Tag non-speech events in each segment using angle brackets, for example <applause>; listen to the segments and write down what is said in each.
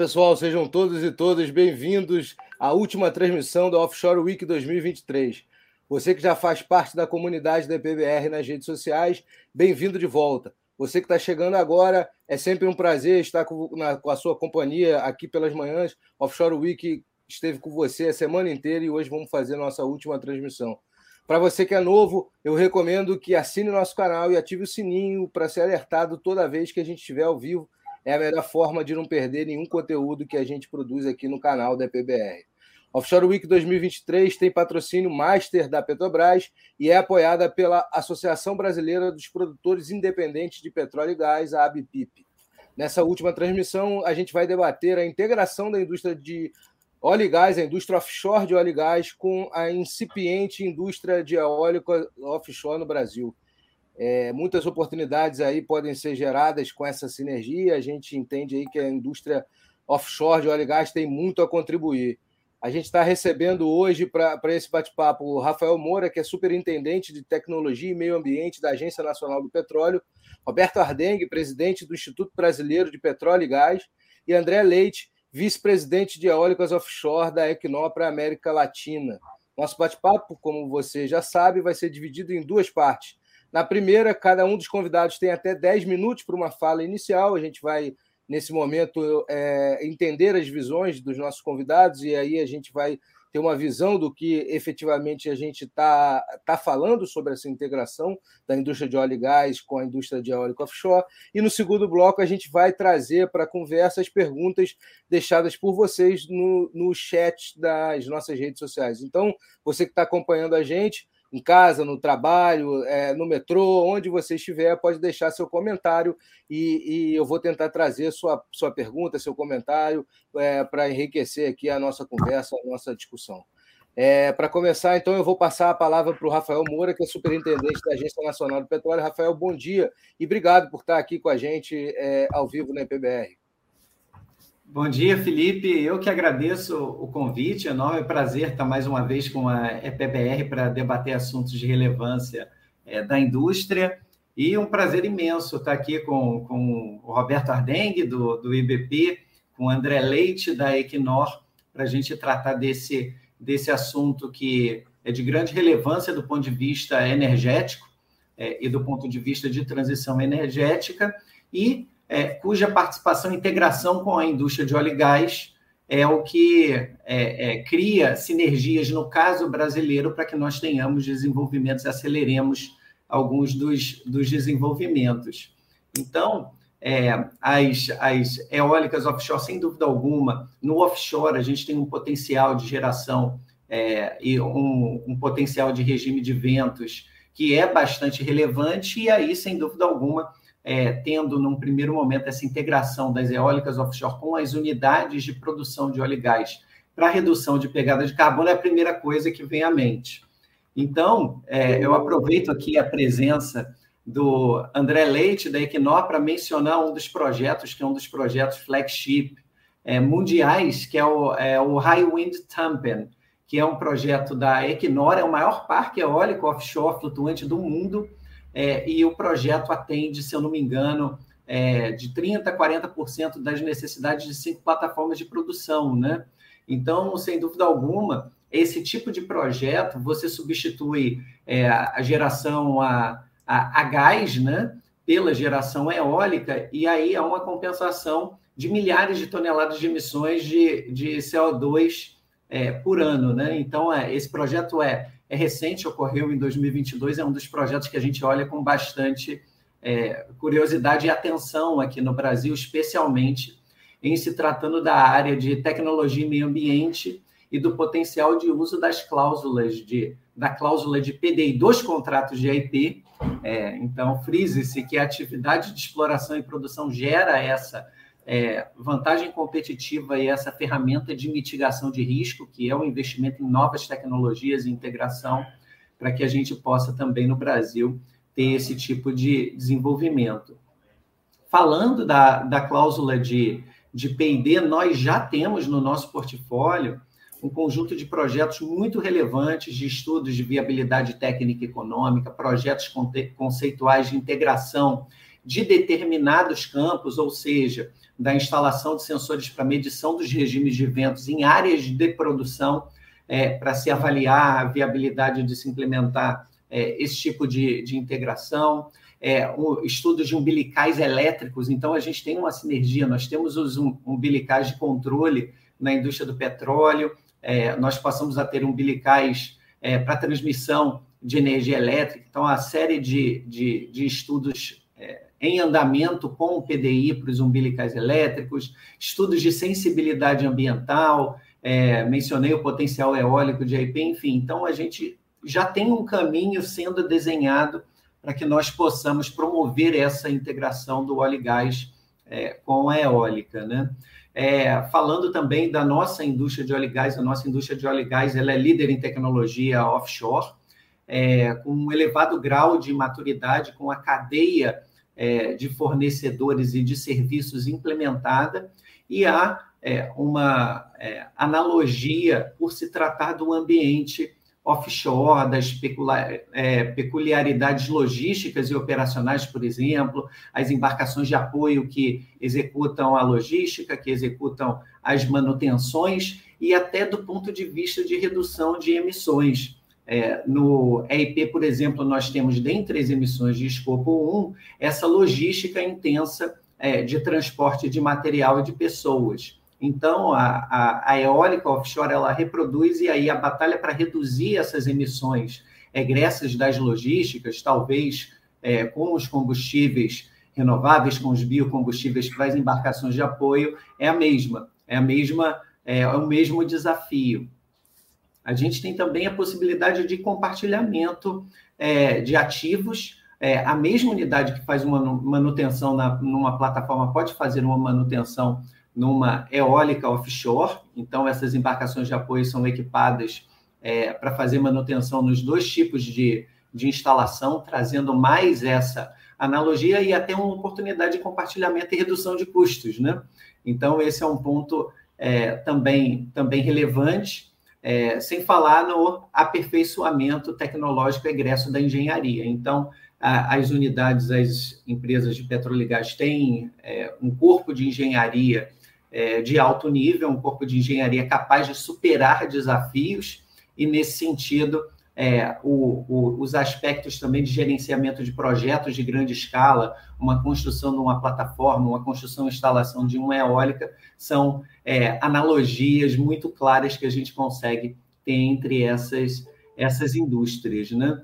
Pessoal, sejam todos e todas bem-vindos à última transmissão da Offshore Week 2023. Você que já faz parte da comunidade da EPBR nas redes sociais, bem-vindo de volta. Você que está chegando agora, é sempre um prazer estar com, na, com, a sua companhia aqui pelas manhãs. Offshore Week esteve com você a semana inteira e hoje vamos fazer nossa última transmissão. Para você que é novo, eu recomendo que assine nosso canal e ative o sininho para ser alertado toda vez que a gente estiver ao vivo é a melhor forma de não perder nenhum conteúdo que a gente produz aqui no canal da PBR. Offshore Week 2023 tem patrocínio Master da Petrobras e é apoiada pela Associação Brasileira dos Produtores Independentes de Petróleo e Gás, a ABPIP. Nessa última transmissão, a gente vai debater a integração da indústria de óleo e gás, a indústria offshore de óleo e gás, com a incipiente indústria de eólica offshore no Brasil. É, muitas oportunidades aí podem ser geradas com essa sinergia. A gente entende aí que a indústria offshore de óleo e gás tem muito a contribuir. A gente está recebendo hoje para esse bate-papo o Rafael Moura, que é superintendente de tecnologia e meio ambiente da Agência Nacional do Petróleo, Roberto Ardengue, presidente do Instituto Brasileiro de Petróleo e Gás, e André Leite, vice-presidente de eólicas offshore da Equinor América Latina. Nosso bate-papo, como você já sabe, vai ser dividido em duas partes. Na primeira, cada um dos convidados tem até 10 minutos para uma fala inicial. A gente vai, nesse momento, é, entender as visões dos nossos convidados e aí a gente vai ter uma visão do que efetivamente a gente está tá falando sobre essa integração da indústria de óleo e gás com a indústria de óleo offshore. E no segundo bloco, a gente vai trazer para a conversa as perguntas deixadas por vocês no, no chat das nossas redes sociais. Então, você que está acompanhando a gente, em casa, no trabalho, é, no metrô, onde você estiver, pode deixar seu comentário e, e eu vou tentar trazer sua, sua pergunta, seu comentário, é, para enriquecer aqui a nossa conversa, a nossa discussão. É, para começar, então, eu vou passar a palavra para o Rafael Moura, que é superintendente da Agência Nacional do Petróleo. Rafael, bom dia e obrigado por estar aqui com a gente é, ao vivo na EPBR. Bom dia, Felipe. Eu que agradeço o convite. É um enorme prazer estar mais uma vez com a EPBR para debater assuntos de relevância é, da indústria. E um prazer imenso estar aqui com, com o Roberto Ardengue, do, do IBP, com o André Leite, da Equinor, para a gente tratar desse, desse assunto que é de grande relevância do ponto de vista energético é, e do ponto de vista de transição energética. E é, cuja participação e integração com a indústria de óleo e gás é o que é, é, cria sinergias, no caso brasileiro, para que nós tenhamos desenvolvimentos e aceleremos alguns dos, dos desenvolvimentos. Então, é, as, as eólicas offshore, sem dúvida alguma, no offshore a gente tem um potencial de geração é, e um, um potencial de regime de ventos que é bastante relevante, e aí, sem dúvida alguma, é, tendo num primeiro momento essa integração das eólicas offshore com as unidades de produção de óleo e gás para redução de pegada de carbono é a primeira coisa que vem à mente. Então, é, eu aproveito aqui a presença do André Leite, da Equinor, para mencionar um dos projetos, que é um dos projetos flagship é, mundiais, que é o, é o High Wind Tampen, que é um projeto da Equinor, é o maior parque eólico offshore flutuante do mundo, é, e o projeto atende, se eu não me engano, é, de 30% a 40% das necessidades de cinco plataformas de produção, né? Então, sem dúvida alguma, esse tipo de projeto, você substitui é, a geração a, a, a, gás, né? Pela geração eólica, e aí há uma compensação de milhares de toneladas de emissões de, de CO2 é, por ano, né? Então, é, esse projeto é é recente, ocorreu em 2022, é um dos projetos que a gente olha com bastante é, curiosidade e atenção aqui no Brasil, especialmente em se tratando da área de tecnologia e meio ambiente e do potencial de uso das cláusulas de da cláusula de PDI dos contratos de IP. É, então, frise-se que a atividade de exploração e produção gera essa é, vantagem competitiva e essa ferramenta de mitigação de risco, que é o investimento em novas tecnologias e integração, para que a gente possa também no Brasil ter esse tipo de desenvolvimento. Falando da, da cláusula de, de PD, nós já temos no nosso portfólio um conjunto de projetos muito relevantes de estudos de viabilidade técnica e econômica, projetos conceituais de integração de determinados campos, ou seja, da instalação de sensores para medição dos regimes de ventos em áreas de produção, é, para se avaliar a viabilidade de se implementar é, esse tipo de, de integração, é, um, estudos de umbilicais elétricos. Então, a gente tem uma sinergia, nós temos os umbilicais de controle na indústria do petróleo, é, nós passamos a ter umbilicais é, para transmissão de energia elétrica. Então, a série de, de, de estudos é, em andamento com o PDI para os umbilicais elétricos, estudos de sensibilidade ambiental, é, mencionei o potencial eólico de IP, enfim. Então, a gente já tem um caminho sendo desenhado para que nós possamos promover essa integração do óleo e gás é, com a eólica, né? É, falando também da nossa indústria de óleo e gás, a nossa indústria de óleo e gás ela é líder em tecnologia offshore, é, com um elevado grau de maturidade, com a cadeia é, de fornecedores e de serviços implementada, e há é, uma é, analogia por se tratar do ambiente offshore, das é, peculiaridades logísticas e operacionais, por exemplo, as embarcações de apoio que executam a logística, que executam as manutenções, e até do ponto de vista de redução de emissões. É, no EIP, por exemplo, nós temos, dentre as emissões de escopo 1, essa logística intensa é, de transporte de material e de pessoas. Então, a, a, a, eólica offshore ela reproduz, e aí a batalha para reduzir essas emissões egressas das logísticas, talvez é, com os combustíveis renováveis, com os biocombustíveis para as embarcações de apoio, é a mesma, é a mesma, é, é o mesmo desafio. A gente tem também a possibilidade de compartilhamento é, de ativos. É, a mesma unidade que faz uma manutenção na, numa plataforma pode fazer uma manutenção numa eólica offshore. Então, essas embarcações de apoio são equipadas é, para fazer manutenção nos dois tipos de, de instalação, trazendo mais essa analogia e até uma oportunidade de compartilhamento e redução de custos. Né? Então, esse é um ponto é, também, também relevante, é, sem falar no aperfeiçoamento tecnológico egresso da engenharia. Então, a, as unidades, as empresas de petróleo e gás têm é, um corpo de engenharia é, de alto nível, um corpo de engenharia capaz de superar desafios, e nesse sentido, é, o, o, os aspectos também de gerenciamento de projetos de grande escala, uma construção de uma plataforma, uma construção e instalação de uma eólica, são é, analogias muito claras que a gente consegue ter entre essas, essas indústrias. Né?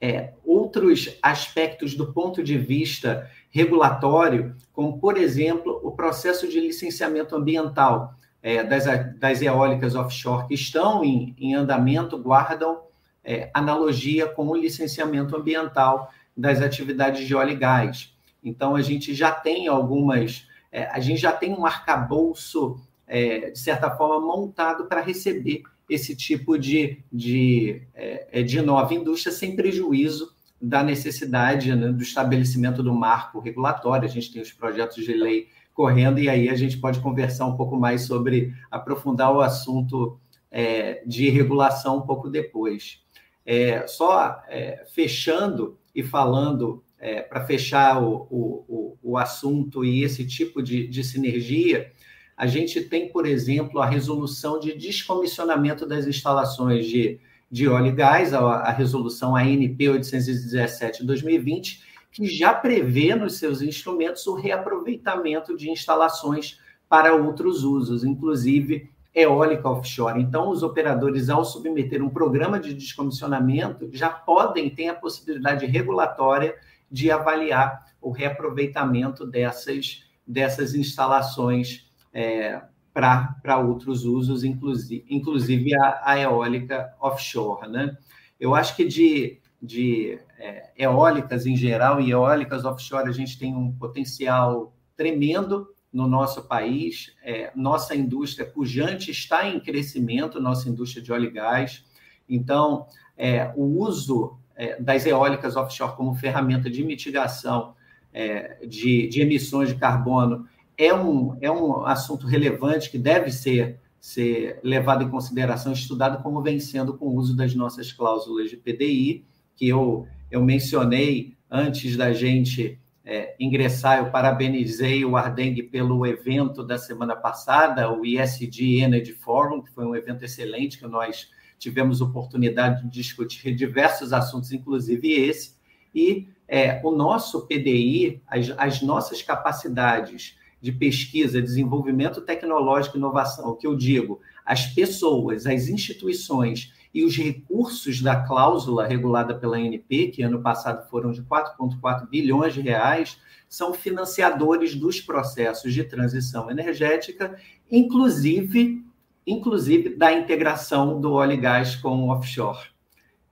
É, outros aspectos do ponto de vista regulatório, como, por exemplo, o processo de licenciamento ambiental é, das, das eólicas offshore que estão em, em andamento, guardam é, analogia com o licenciamento ambiental das atividades de óleo e gás. Então, a gente já tem algumas, é, a gente já tem um arcabouço, é, de certa forma, montado para receber esse tipo de, de, é, de nova indústria sem prejuízo da necessidade né, do estabelecimento do marco regulatório. A gente tem os projetos de lei correndo e aí a gente pode conversar um pouco mais sobre aprofundar o assunto é, de regulação um pouco depois. É, só é, fechando e falando é, para fechar o, o, o, assunto e esse tipo de, de sinergia, a gente tem, por exemplo, a resolução de descomissionamento das instalações de de óleo e gás, a, a resolução ANP 817 2020, que já prevê nos seus instrumentos o reaproveitamento de instalações para outros usos, inclusive eólica offshore. Então, os operadores, ao submeter um programa de descomissionamento, já podem ter a possibilidade regulatória de avaliar o reaproveitamento dessas, dessas instalações é, para outros usos, inclusive, inclusive a, a, eólica offshore. Né? Eu acho que de, de é, eólicas em geral e eólicas offshore a gente tem um potencial tremendo no nosso país. É, nossa indústria pujante está em crescimento, nossa indústria de óleo e gás. Então, é, o uso é, das eólicas offshore como ferramenta de mitigação é, de, de emissões de carbono é um, é um assunto relevante que deve ser, ser levado em consideração, estudado como vem sendo com o uso das nossas cláusulas de PDI, que eu, eu mencionei antes da gente é, ingressar, eu parabenizei o Ardeng pelo evento da semana passada, o ISD Energy Forum, que foi um evento excelente, que nós tivemos oportunidade de discutir diversos assuntos, inclusive esse, e é, o nosso PDI, as, as nossas capacidades de pesquisa, desenvolvimento tecnológico e inovação, o que eu digo, as pessoas, as instituições e os recursos da cláusula regulada pela ANP, que ano passado foram de 4,4 bilhões de reais, são financiadores dos processos de transição energética, inclusive, inclusive da integração do óleo e gás com o offshore.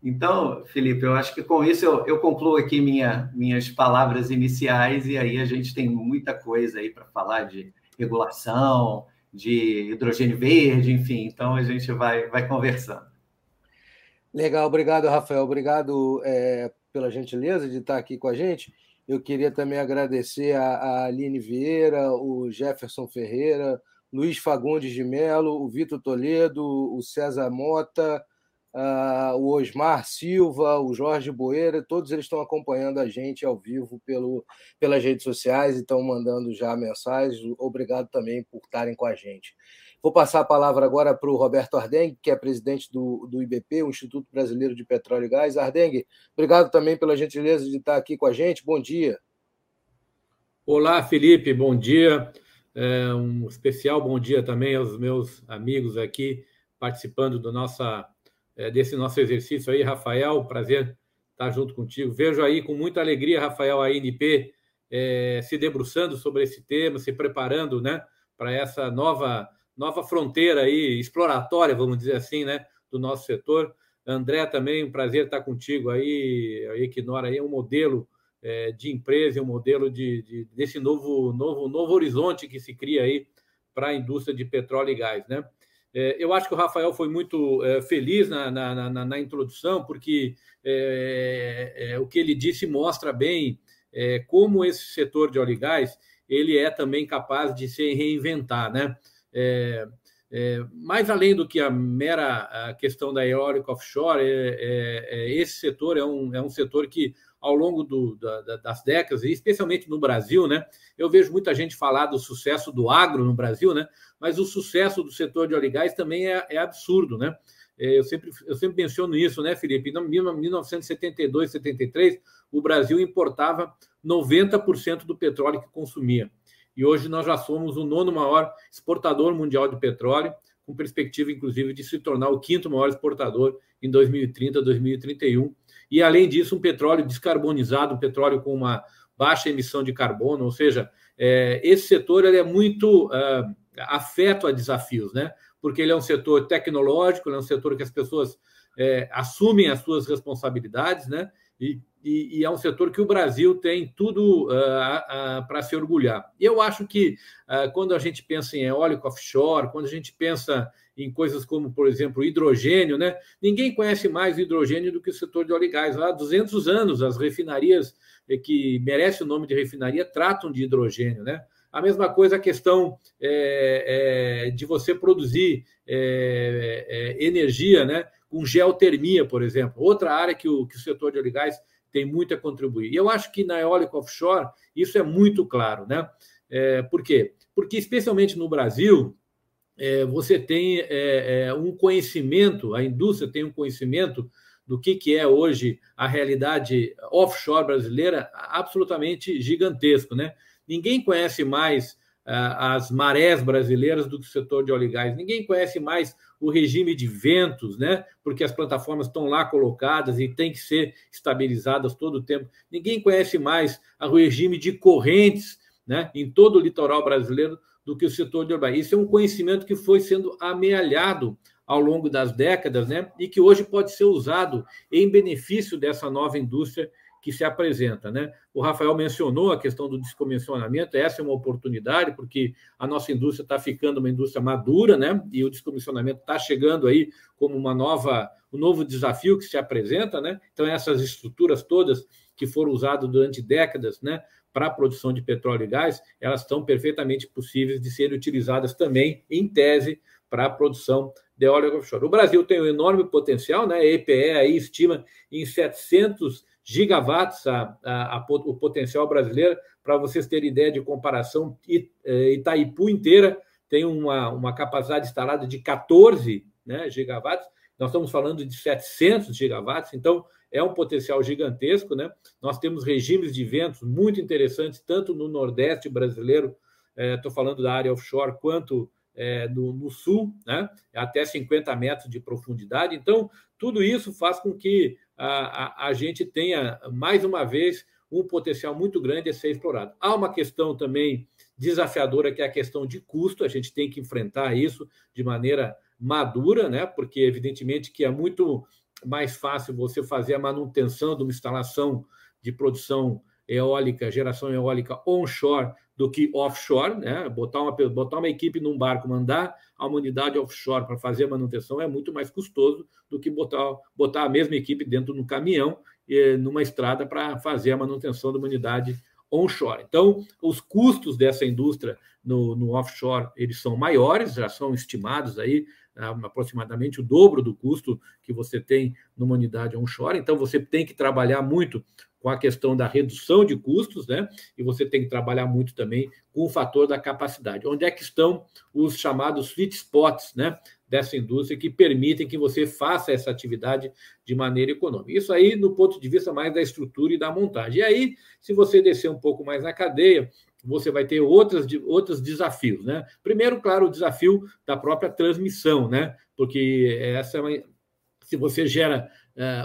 Então, Felipe, eu acho que com isso eu, eu concluo aqui minha, minhas palavras iniciais e aí a gente tem muita coisa aí para falar de regulação, de hidrogênio verde, enfim. Então a gente vai, vai conversando. Legal, obrigado, Rafael. Obrigado é, pela gentileza de estar aqui com a gente. Eu queria também agradecer a, a Aline Vieira, o Jefferson Ferreira, Luiz Fagundes de Melo, o Vitor Toledo, o César Mota, uh, o Osmar Silva, o Jorge Boeira, todos eles estão acompanhando a gente ao vivo pelo, pelas redes sociais e estão mandando já mensagens. Obrigado também por estarem com a gente. Vou passar a palavra agora para o Roberto Ardengue, que é presidente do, do IBP, o Instituto Brasileiro de Petróleo e Gás. Ardengue, obrigado também pela gentileza de estar aqui com a gente. Bom dia. Olá, Felipe, bom dia. É um especial bom dia também aos meus amigos aqui participando do nossa é, desse nosso exercício aí, Rafael. Prazer estar junto contigo. Vejo aí com muita alegria, Rafael, a INP é, se debruçando sobre esse tema, se preparando né, para essa nova, nova fronteira aí, exploratória, vamos dizer assim, né, do nosso setor. André, também um prazer estar contigo aí. A Equinor aí é um modelo é, de empresa, um modelo de, de, desse novo, novo, novo horizonte que se cria aí para a indústria de petróleo e gás, né? É, eu acho que o Rafael foi muito é, feliz na, na, na, na, introdução, porque é, é, o que ele disse mostra bem é, como esse setor de óleo e gás ele é também capaz de se reinventar, né? É, mais além do que a mera questão da eólica offshore, esse setor é um, é um setor que ao longo do, da, das décadas, e especialmente no Brasil, né? Eu vejo muita gente falar do sucesso do agro no Brasil, né? Mas o sucesso do setor de óleo e gás também é, é absurdo, né? É, eu sempre, eu sempre menciono isso, né, Felipe? Em 1972, 73, o Brasil importava 90% do petróleo que consumia. E hoje nós já somos o nono maior exportador mundial de petróleo, com perspectiva, inclusive, de se tornar o quinto maior exportador em 2030, 2031 e, além disso, um petróleo descarbonizado, um petróleo com uma baixa emissão de carbono, ou seja, é, esse setor ele é muito uh, afeto a desafios, né? Porque ele é um setor tecnológico, é um setor que as pessoas é, assumem as suas responsabilidades, né? E, e, e, é um setor que o Brasil tem tudo uh, uh, para se orgulhar. E eu acho que uh, quando a gente pensa em eólico offshore, quando a gente pensa em coisas como, por exemplo, hidrogênio, né? Ninguém conhece mais o hidrogênio do que o setor de óleo e gás. Há 200 anos, as refinarias eh, que merecem o nome de refinaria tratam de hidrogênio, né? A mesma coisa a questão é, é, de você produzir é, energia, né? Com geotermia, por exemplo, outra área que o, que o setor de gás tem muito a contribuir. E eu acho que na eólica offshore isso é muito claro, né? É, por quê? Porque, especialmente no Brasil, é, você tem é, é, um conhecimento, a indústria tem um conhecimento do que, que é hoje a realidade offshore brasileira absolutamente gigantesco, né? Ninguém conhece mais ah, as marés brasileiras do que o setor de óleo e gás. Ninguém conhece mais o regime de ventos, né? Porque as plataformas estão lá colocadas e têm que ser estabilizadas todo o tempo. Ninguém conhece mais o regime de correntes, né? Em todo o litoral brasileiro do que o setor de urbanismo. Isso é um conhecimento que foi sendo amealhado ao longo das décadas, né? E que hoje pode ser usado em benefício dessa nova indústria que se apresenta, né? O Rafael mencionou a questão do descomissionamento, essa é uma oportunidade, porque a nossa indústria está ficando uma indústria madura, né? E o descomissionamento está chegando aí como uma nova, um novo desafio que se apresenta, né? Então, essas estruturas todas que foram usadas durante décadas, né? para a produção de petróleo e gás, elas estão perfeitamente possíveis de serem utilizadas também, em tese, para a produção de óleo offshore. O Brasil tem um enorme potencial, né? A EPE aí estima em 700 gigawatts a, a, a, o potencial brasileiro. Para vocês terem ideia de comparação, é, Itaipu inteira tem uma, uma capacidade instalada de 14 né, gigawatts. Nós estamos falando de 700 gigawatts, então é um potencial gigantesco. Né? Nós temos regimes de ventos muito interessantes, tanto no Nordeste brasileiro, estou é, falando da área offshore, quanto é, no, no, sul, né? até 50 metros de profundidade. Então, tudo isso faz com que a, a, a gente tenha, mais uma vez, um potencial muito grande a ser explorado. Há uma questão também desafiadora, que é a questão de custo, a gente tem que enfrentar isso de maneira madura, né? porque, evidentemente, que é muito mais fácil você fazer a manutenção de uma instalação de produção eólica, geração eólica onshore, do que offshore, né? Botar uma, botar uma equipe num barco, mandar a unidade offshore para fazer a manutenção é muito mais custoso do que botar, botar a mesma equipe dentro de um caminhão e numa estrada para fazer a manutenção de uma unidade onshore. Então, os custos dessa indústria no, no offshore eles são maiores, já são estimados aí aproximadamente o dobro do custo que você tem numa unidade onshore. Então, você tem que trabalhar muito com a questão da redução de custos, né? E você tem que trabalhar muito também com o fator da capacidade. Onde é que estão os chamados sweet spots, né? Dessa indústria que permitem que você faça essa atividade de maneira econômica. Isso aí, no ponto de vista mais da estrutura e da montagem. E aí, se você descer um pouco mais na cadeia, você vai ter outras, outros desafios, né? Primeiro, claro, o desafio da própria transmissão, né? Porque essa é uma, se você gera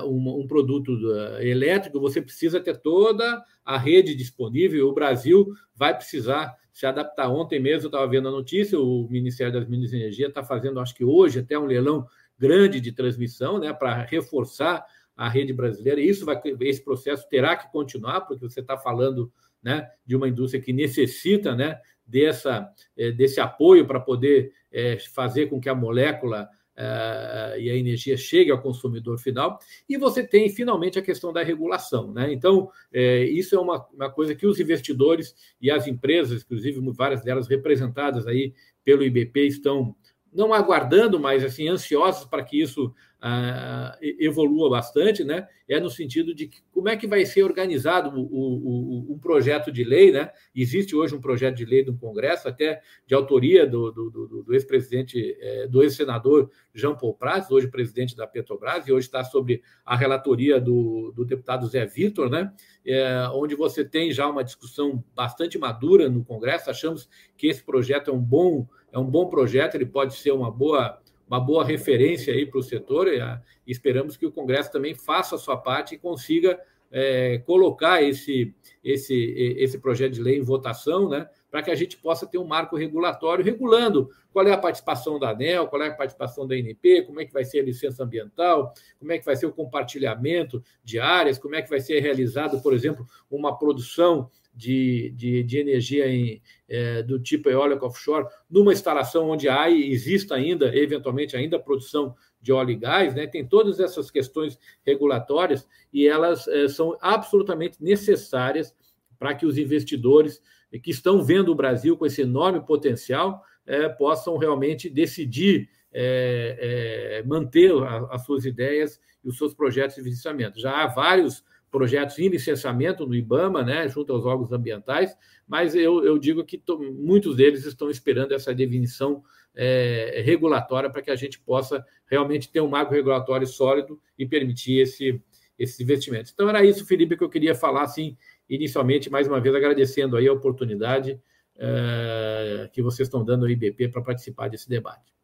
um, um, produto é, elétrico, você precisa ter toda a rede disponível. O Brasil vai precisar se adaptar. Ontem mesmo eu estava vendo a notícia, o Ministério das Minas e Energia está fazendo, acho que hoje, até um leilão grande de transmissão, né, para reforçar a rede brasileira. Isso vai, esse processo terá que continuar, porque você está falando né, de uma indústria que necessita né, dessa, é, desse apoio para poder é, fazer com que a molécula uh, e a energia chegue ao consumidor final, e você tem finalmente a questão da regulação. Né? Então, é, isso é uma, uma coisa que os investidores e as empresas, inclusive várias delas representadas aí pelo IBP, estão não aguardando, mas assim ansiosos para que isso ah, evolua bastante, né? É no sentido de que, como é que vai ser organizado o, o, o, um projeto de lei, né? Existe hoje um projeto de lei do Congresso, até de autoria do, do, do, do ex-presidente, é, do ex-senador Jean Paul Prats, hoje presidente da Petrobras, e hoje está sobre a relatoria do, do deputado Zé Vitor, né? É, onde você tem já uma discussão bastante madura no Congresso. Achamos que esse projeto é um bom, é um bom projeto, ele pode ser uma boa uma boa referência aí para o setor e, a, e, esperamos que o Congresso também faça a sua parte e consiga é, colocar esse, esse, esse projeto de lei em votação, né, para que a gente possa ter um marco regulatório regulando qual é a participação da ANEL, qual é a participação da INP, como é que vai ser a licença ambiental, como é que vai ser o compartilhamento de áreas, como é que vai ser realizado, por exemplo, uma produção de, de, de energia em, é, do tipo eólico offshore, numa instalação onde há e exista ainda, eventualmente, ainda produção de óleo e gás, né? tem todas essas questões regulatórias e elas é, são absolutamente necessárias para que os investidores que estão vendo o Brasil com esse enorme potencial é, possam realmente decidir é, manter a, as suas ideias e os seus projetos de investimento. Já há vários projetos em licenciamento no IBAMA, né, junto aos órgãos ambientais, mas eu, eu digo que to, muitos deles estão esperando essa definição é, regulatória para que a gente possa realmente ter um marco regulatório sólido e permitir esse, esses investimentos. Então, era isso, Felipe, que eu queria falar, assim, inicialmente, mais uma vez, agradecendo aí a oportunidade é, que vocês estão dando ao IBP para participar desse debate.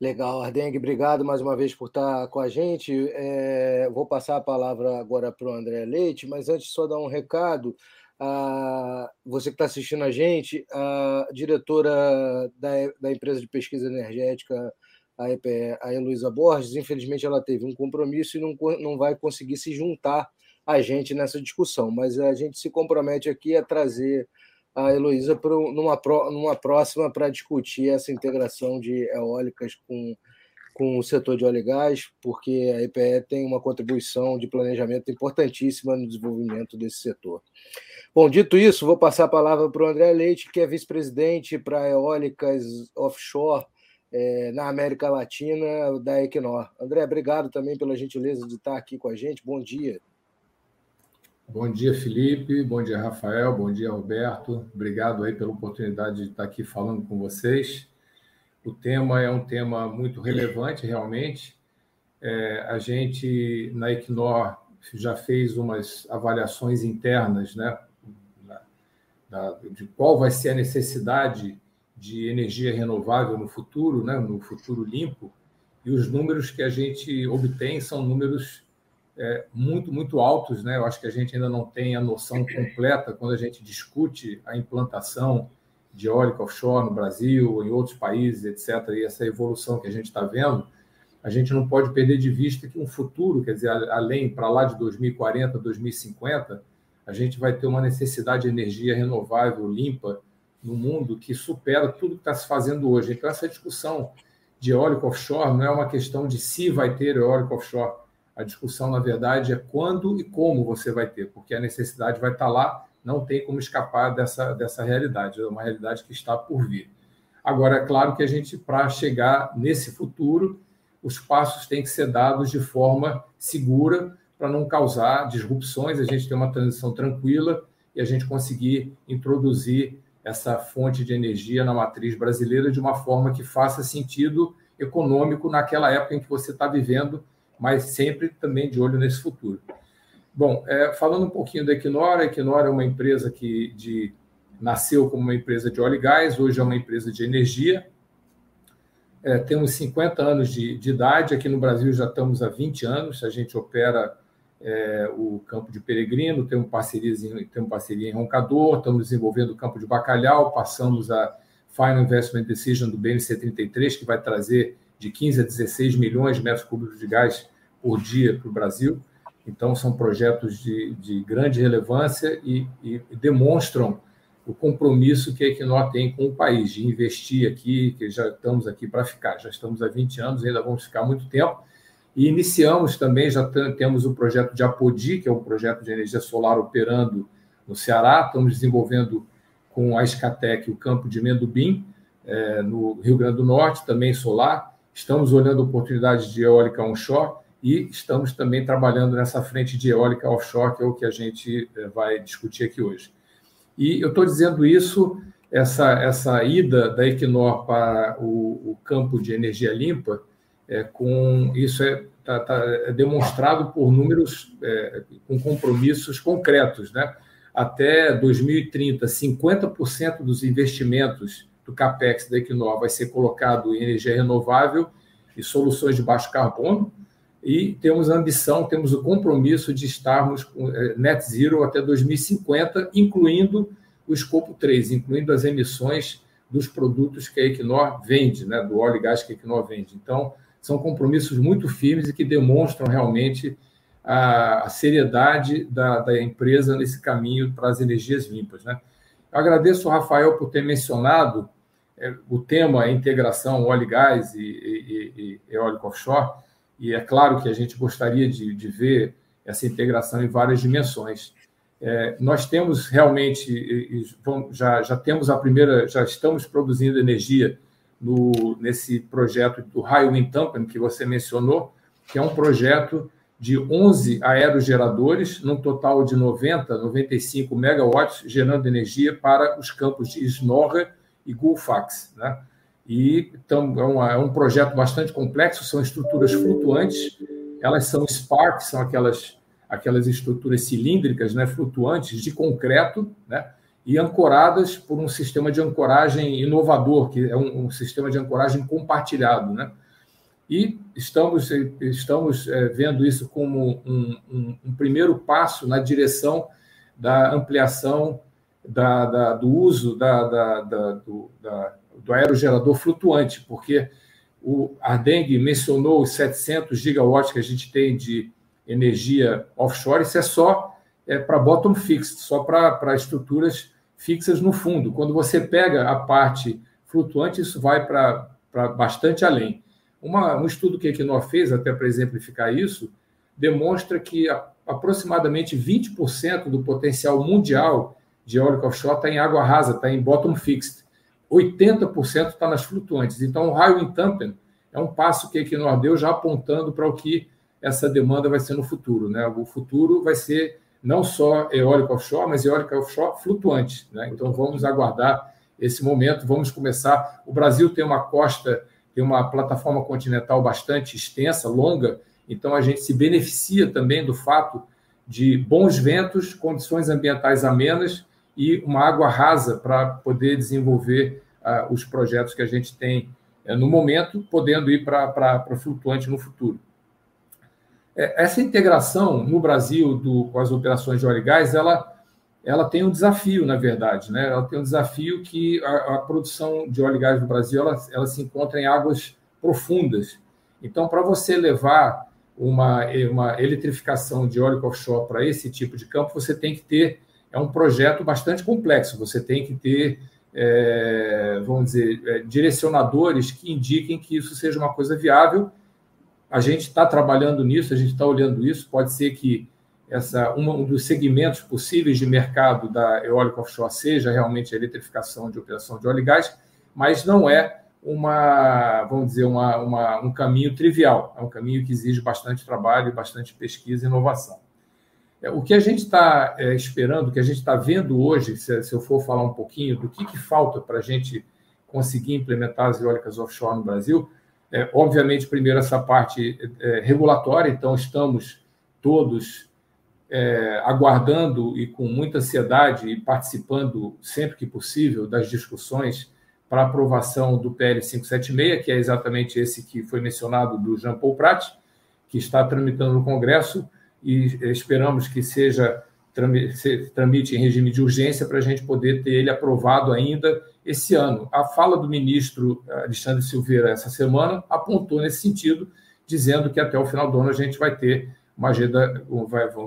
Legal, Ardengue, obrigado mais uma vez por estar com a gente. É, vou passar a palavra agora para o André Leite, mas antes só dar um recado. Ah, você que está assistindo a gente, a diretora da, da empresa de pesquisa energética, a, EPE, a Heloísa Borges, infelizmente ela teve um compromisso e não, não vai conseguir se juntar a gente nessa discussão, mas a gente se compromete aqui a trazer a Heloísa numa, numa próxima para discutir essa integração de eólicas com, com o setor de óleo e gás, porque a EPE tem uma contribuição de planejamento importantíssima no desenvolvimento desse setor. Bom, dito isso, vou passar a palavra para o André Leite, que é vice-presidente para eólicas offshore é, na América Latina da Equinor. André, obrigado também pela gentileza de estar aqui com a gente. Bom dia. Bom dia, Felipe. Bom dia, Rafael. Bom dia, Roberto. Obrigado aí pela oportunidade de estar aqui falando com vocês. O tema é um tema muito relevante, realmente. É, a gente, na Equinor, já fez umas avaliações internas né, de qual vai ser a necessidade de energia renovável no futuro, né, no futuro limpo, e os números que a gente obtém são números é, muito, muito altos. Né? Eu acho que a gente ainda não tem a noção completa quando a gente discute a implantação de eólica offshore no Brasil, em outros países, etc., e essa evolução que a gente está vendo, a gente não pode perder de vista que um futuro, quer dizer, além para lá de 2040, 2050, a gente vai ter uma necessidade de energia renovável, limpa, no mundo que supera tudo que está se fazendo hoje. Então, essa discussão de eólico offshore não é uma questão de se vai ter eólico offshore. A discussão, na verdade, é quando e como você vai ter, porque a necessidade vai estar tá lá, não tem como escapar dessa, dessa realidade, é uma realidade que está por vir. Agora, é claro que a gente, para chegar nesse futuro, os passos têm que ser dados de forma segura, para não causar disrupções, a gente ter uma transição tranquila e a gente conseguir introduzir essa fonte de energia na matriz brasileira de uma forma que faça sentido econômico naquela época em que você está vivendo, mas sempre também de olho nesse futuro. Bom, é, falando um pouquinho da Equinor, a Equinor é uma empresa que de, nasceu como uma empresa de óleo e gás, hoje é uma empresa de energia. É, temos 50 anos de, de idade, aqui no Brasil já estamos há 20 anos, a gente opera é, o campo de Peregrino, temos parcerias temos parceria em Roncador, estamos desenvolvendo o campo de Bacalhau, passamos a Final Investment Decision do BNC 33, que vai trazer de 15 a 16 milhões de metros cúbicos de gás por dia para o Brasil. Então, são projetos de, de grande relevância e, e, demonstram o compromisso que a Equinor tem com o país, de investir aqui, que já estamos aqui para ficar. Já estamos há 20 anos, ainda vamos ficar muito tempo e iniciamos também, já temos o projeto de Apodi, que é um projeto de energia solar operando no Ceará. Estamos desenvolvendo com a Escatec o campo de Mendubim, é, no Rio Grande do Norte, também solar. Estamos olhando oportunidades de eólica onshore e estamos também trabalhando nessa frente de eólica offshore, que é o que a gente é, vai discutir aqui hoje. E eu estou dizendo isso, essa, essa ida da Equinor para o, o campo de energia limpa, é, com isso é, tá, tá é demonstrado por números é, com compromissos concretos, né? Até 2030, 50% dos investimentos do capex da Equinor vai ser colocado em energia renovável e soluções de baixo carbono. E temos a ambição, temos o compromisso de estarmos com é, net zero até 2050, incluindo o escopo 3, incluindo as emissões dos produtos que a Equinor vende, né, do óleo e gás que a Equinor vende. Então, são compromissos muito firmes e que demonstram realmente a, a seriedade da, da, empresa nesse caminho para as energias limpas. Né? Eu agradeço ao Rafael por ter mencionado é, o tema integração óleo e gás e, e, e, eólico offshore, e é claro que a gente gostaria de, de ver essa integração em várias dimensões. É, nós temos realmente, já, já temos a primeira, já estamos produzindo energia no, nesse projeto do Highwind Company que você mencionou, que é um projeto de 11 aerogeradores, num total de 90, 95 megawatts, gerando energia para os campos de Snorre e Gullfax. Né? E então, é, uma, é um projeto bastante complexo, são estruturas flutuantes, elas são Spark, são aquelas, aquelas estruturas cilíndricas né, flutuantes de concreto, né? E ancoradas por um sistema de ancoragem inovador, que é um, um sistema de ancoragem compartilhado. Né? E estamos, estamos é, vendo isso como um, um, um, primeiro passo na direção da ampliação da, da, do uso da, do, do aerogerador flutuante, porque o Ardeng mencionou os 700 gigawatts que a gente tem de energia offshore, isso é só é, para bottom fixed, só para estruturas fixas no fundo. Quando você pega a parte flutuante, isso vai para bastante além. Uma, um estudo que a Equinor fez, até para exemplificar isso, demonstra que a, aproximadamente 20% do potencial mundial de eólica offshore está em água rasa, está em bottom fixed. 80% está nas flutuantes. Então, o raio em Tampen é um passo que a Equinor deu já apontando para o que essa demanda vai ser no futuro. Né? O futuro vai ser não só eólica offshore, mas eólica offshore flutuante. Né? Então, vamos aguardar esse momento, vamos começar. O Brasil tem uma costa, tem uma plataforma continental bastante extensa, longa, então a gente se beneficia também do fato de bons ventos, condições ambientais amenas e uma água rasa para poder desenvolver uh, os projetos que a gente tem uh, no momento, podendo ir para flutuante no futuro. É, essa integração no Brasil do, com as operações de óleo e gás, ela, ela tem um desafio, na verdade. Né? Ela tem um desafio que a, a produção de óleo e gás no Brasil ela, ela se encontra em águas profundas. Então, para você levar uma, uma eletrificação de óleo offshore para esse tipo de campo, você tem que ter é um projeto bastante complexo. Você tem que ter, é, vamos dizer, é, direcionadores que indiquem que isso seja uma coisa viável. A gente está trabalhando nisso, a gente está olhando isso. Pode ser que essa um dos segmentos possíveis de mercado da eólica offshore seja realmente a eletrificação de operação de óleo e gás, mas não é uma, vamos dizer, uma, uma, um caminho trivial. É um caminho que exige bastante trabalho, bastante pesquisa e inovação. É, o que a gente está é, esperando, o que a gente está vendo hoje, se, se, eu for falar um pouquinho do que, que falta para a gente conseguir implementar as eólicas offshore no Brasil, é, obviamente, primeiro, essa parte é, regulatória, então estamos todos é, aguardando e com muita ansiedade e participando sempre que possível das discussões para aprovação do PL 576, que é exatamente esse que foi mencionado do Jean Paul Prat, que está tramitando no Congresso e esperamos que seja tramite em regime de urgência para a gente poder ter ele aprovado ainda esse ano. A fala do ministro Alexandre Silveira essa semana apontou nesse sentido, dizendo que até o final do ano a gente vai ter uma agenda,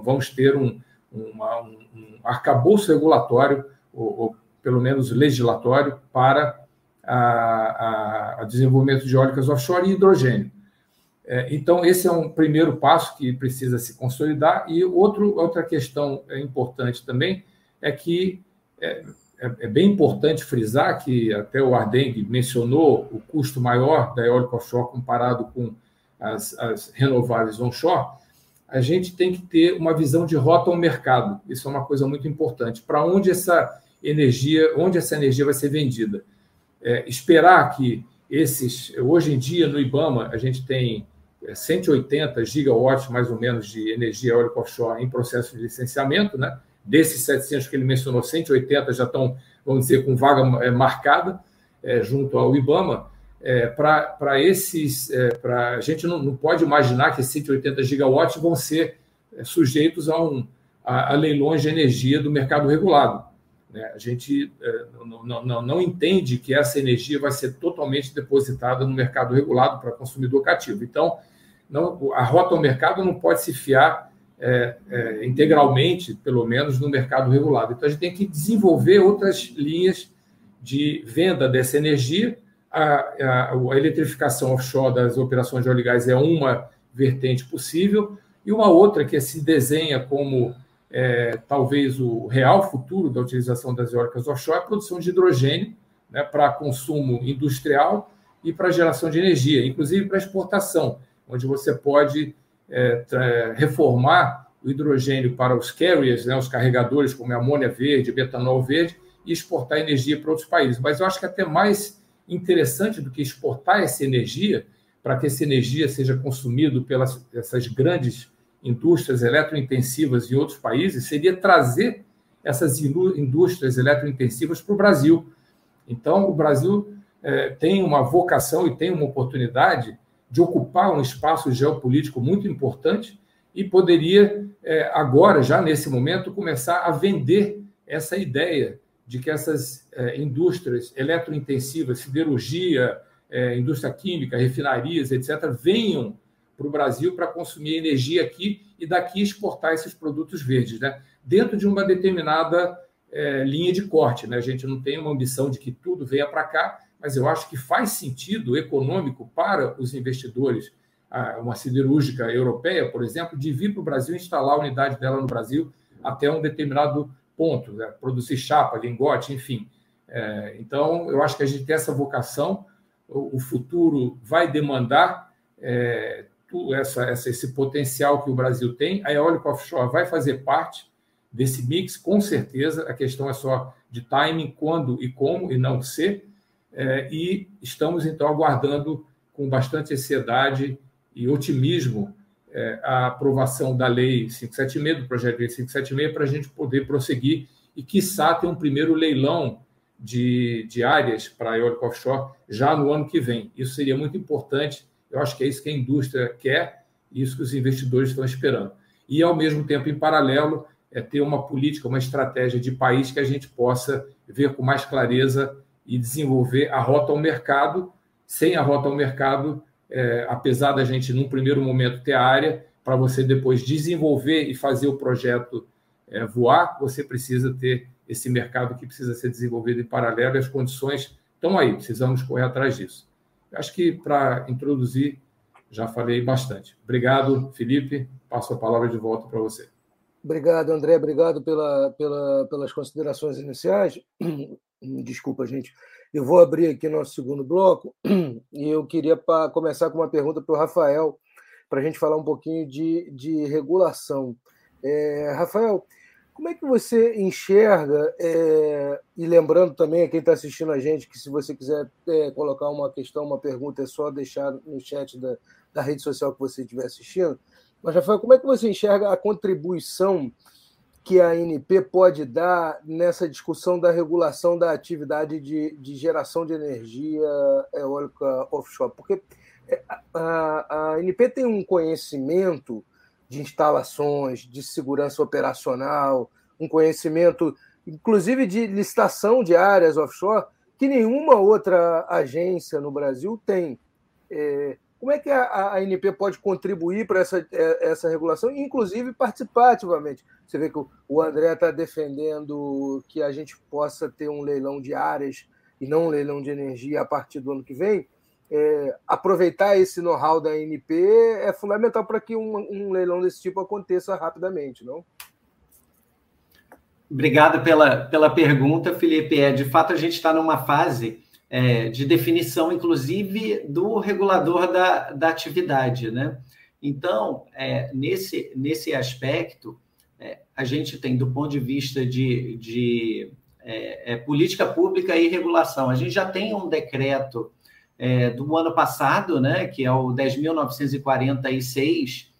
vamos ter um, uma, um, arcabouço regulatório, ou, ou, pelo menos legislatório, para a, a, a desenvolvimento de eólicas offshore e hidrogênio. É, então, esse é um primeiro passo que precisa se consolidar. E outro, outra questão importante também é que é, é, é bem importante frisar que até o Ardengue mencionou o custo maior da eólica offshore comparado com as, as renováveis onshore. A gente tem que ter uma visão de rota ao mercado. Isso é uma coisa muito importante. Para onde essa energia, onde essa energia vai ser vendida? É, esperar que esses, hoje em dia no IBAMA a gente tem 180 gigawatts, mais ou menos, de energia eólica offshore em processo de licenciamento, né? Desses 700 que ele mencionou, 180 já estão, vamos dizer, com vaga é, marcada é, junto ao IBAMA. É, para esses, é, para a gente não, não, pode imaginar que esses 180 gigawatts vão ser sujeitos a, um, a, a, leilões de energia do mercado regulado. Né? A gente não, não, não entende que essa energia vai ser totalmente depositada no mercado regulado para consumidor cativo. Então, não, a rota ao mercado não pode se fiar é, é, integralmente, pelo menos, no mercado regulado. Então, a gente tem que desenvolver outras linhas de venda dessa energia. A, a, a eletrificação offshore das operações de óleo e gás é uma vertente possível, e uma outra que se desenha como é, talvez o real futuro da utilização das eólicas offshore é a produção de hidrogênio né, para consumo industrial e para geração de energia, inclusive para exportação onde você pode é, reformar o hidrogênio para os carriers, né, os carregadores, como a amônia verde, metanol verde, e exportar energia para outros países. Mas eu acho que até mais interessante do que exportar essa energia, para que essa energia seja consumida pelas essas grandes indústrias eletrointensivas em outros países, seria trazer essas indústrias eletrointensivas para o Brasil. Então, o Brasil é, tem uma vocação e tem uma oportunidade de ocupar um espaço geopolítico muito importante e poderia, é, agora, já nesse momento, começar a vender essa ideia de que essas é, indústrias eletrointensivas, siderurgia, é, indústria química, refinarias, etc., venham para o Brasil para consumir energia aqui e daqui exportar esses produtos verdes, né? dentro de uma determinada linha de corte. Né? A gente não tem uma ambição de que tudo venha para cá, mas eu acho que faz sentido econômico para os investidores, uma siderúrgica europeia, por exemplo, de vir para o Brasil instalar a unidade dela no Brasil até um determinado ponto, né? produzir chapa, lingote, enfim. É, então, eu acho que a gente tem essa vocação, o, futuro vai demandar é, essa, essa, esse potencial que o Brasil tem, a eólica offshore vai fazer parte, desse mix, com certeza. A questão é só de timing, quando e como, e não se. É, e estamos, então, aguardando com bastante ansiedade e otimismo é, a aprovação da Lei 576, do projeto de lei 576, para a gente poder prosseguir e, quiçá, ter um primeiro leilão de, de áreas para eólico offshore já no ano que vem. Isso seria muito importante. Eu acho que é isso que a indústria quer isso que os investidores estão esperando. E, ao mesmo tempo, em paralelo, é ter uma política, uma estratégia de país que a gente possa ver com mais clareza e desenvolver a rota ao mercado. Sem a rota ao mercado, é, apesar da gente, num primeiro momento, ter a área, para você depois desenvolver e fazer o projeto é, voar, você precisa ter esse mercado que precisa ser desenvolvido em paralelo e as condições estão aí, precisamos correr atrás disso. Acho que para introduzir, já falei bastante. Obrigado, Felipe. Passo a palavra de volta para você. Obrigado, André. Obrigado pela, pela, pelas considerações iniciais. Desculpa, gente. Eu vou abrir aqui nosso segundo bloco <clears throat> e eu queria começar com uma pergunta para o Rafael, para a gente falar um pouquinho de, de regulação. É, Rafael, como é que você enxerga, é, e lembrando também a quem está assistindo a gente, que se você quiser é, colocar uma questão, uma pergunta, é só deixar no chat da, da rede social que você estiver assistindo. Mas, Rafael, como é que você enxerga a contribuição que a ANP pode dar nessa discussão da regulação da atividade de, de geração de energia eólica offshore? Porque é, a, a ANP tem um conhecimento de instalações, de segurança operacional, um conhecimento, inclusive de licitação de áreas offshore, que nenhuma outra agência no Brasil tem. É, como é que a, ANP pode contribuir para essa, é, essa regulação inclusive, participar ativamente? Você vê que o André está defendendo que a gente possa ter um leilão de áreas e não um leilão de energia a partir do ano que vem é, aproveitar esse know-how da ANP é fundamental para que um, um, leilão desse tipo aconteça rapidamente, não? Obrigado pela, pela pergunta, Felipe. É, de fato, a gente está numa fase é, de definição, inclusive, do regulador da, da atividade, né? Então, é, nesse, nesse aspecto, é, a gente tem, do ponto de vista de, de é, é, política pública e regulação, a gente já tem um decreto é, do ano passado, né, que é o 10.946,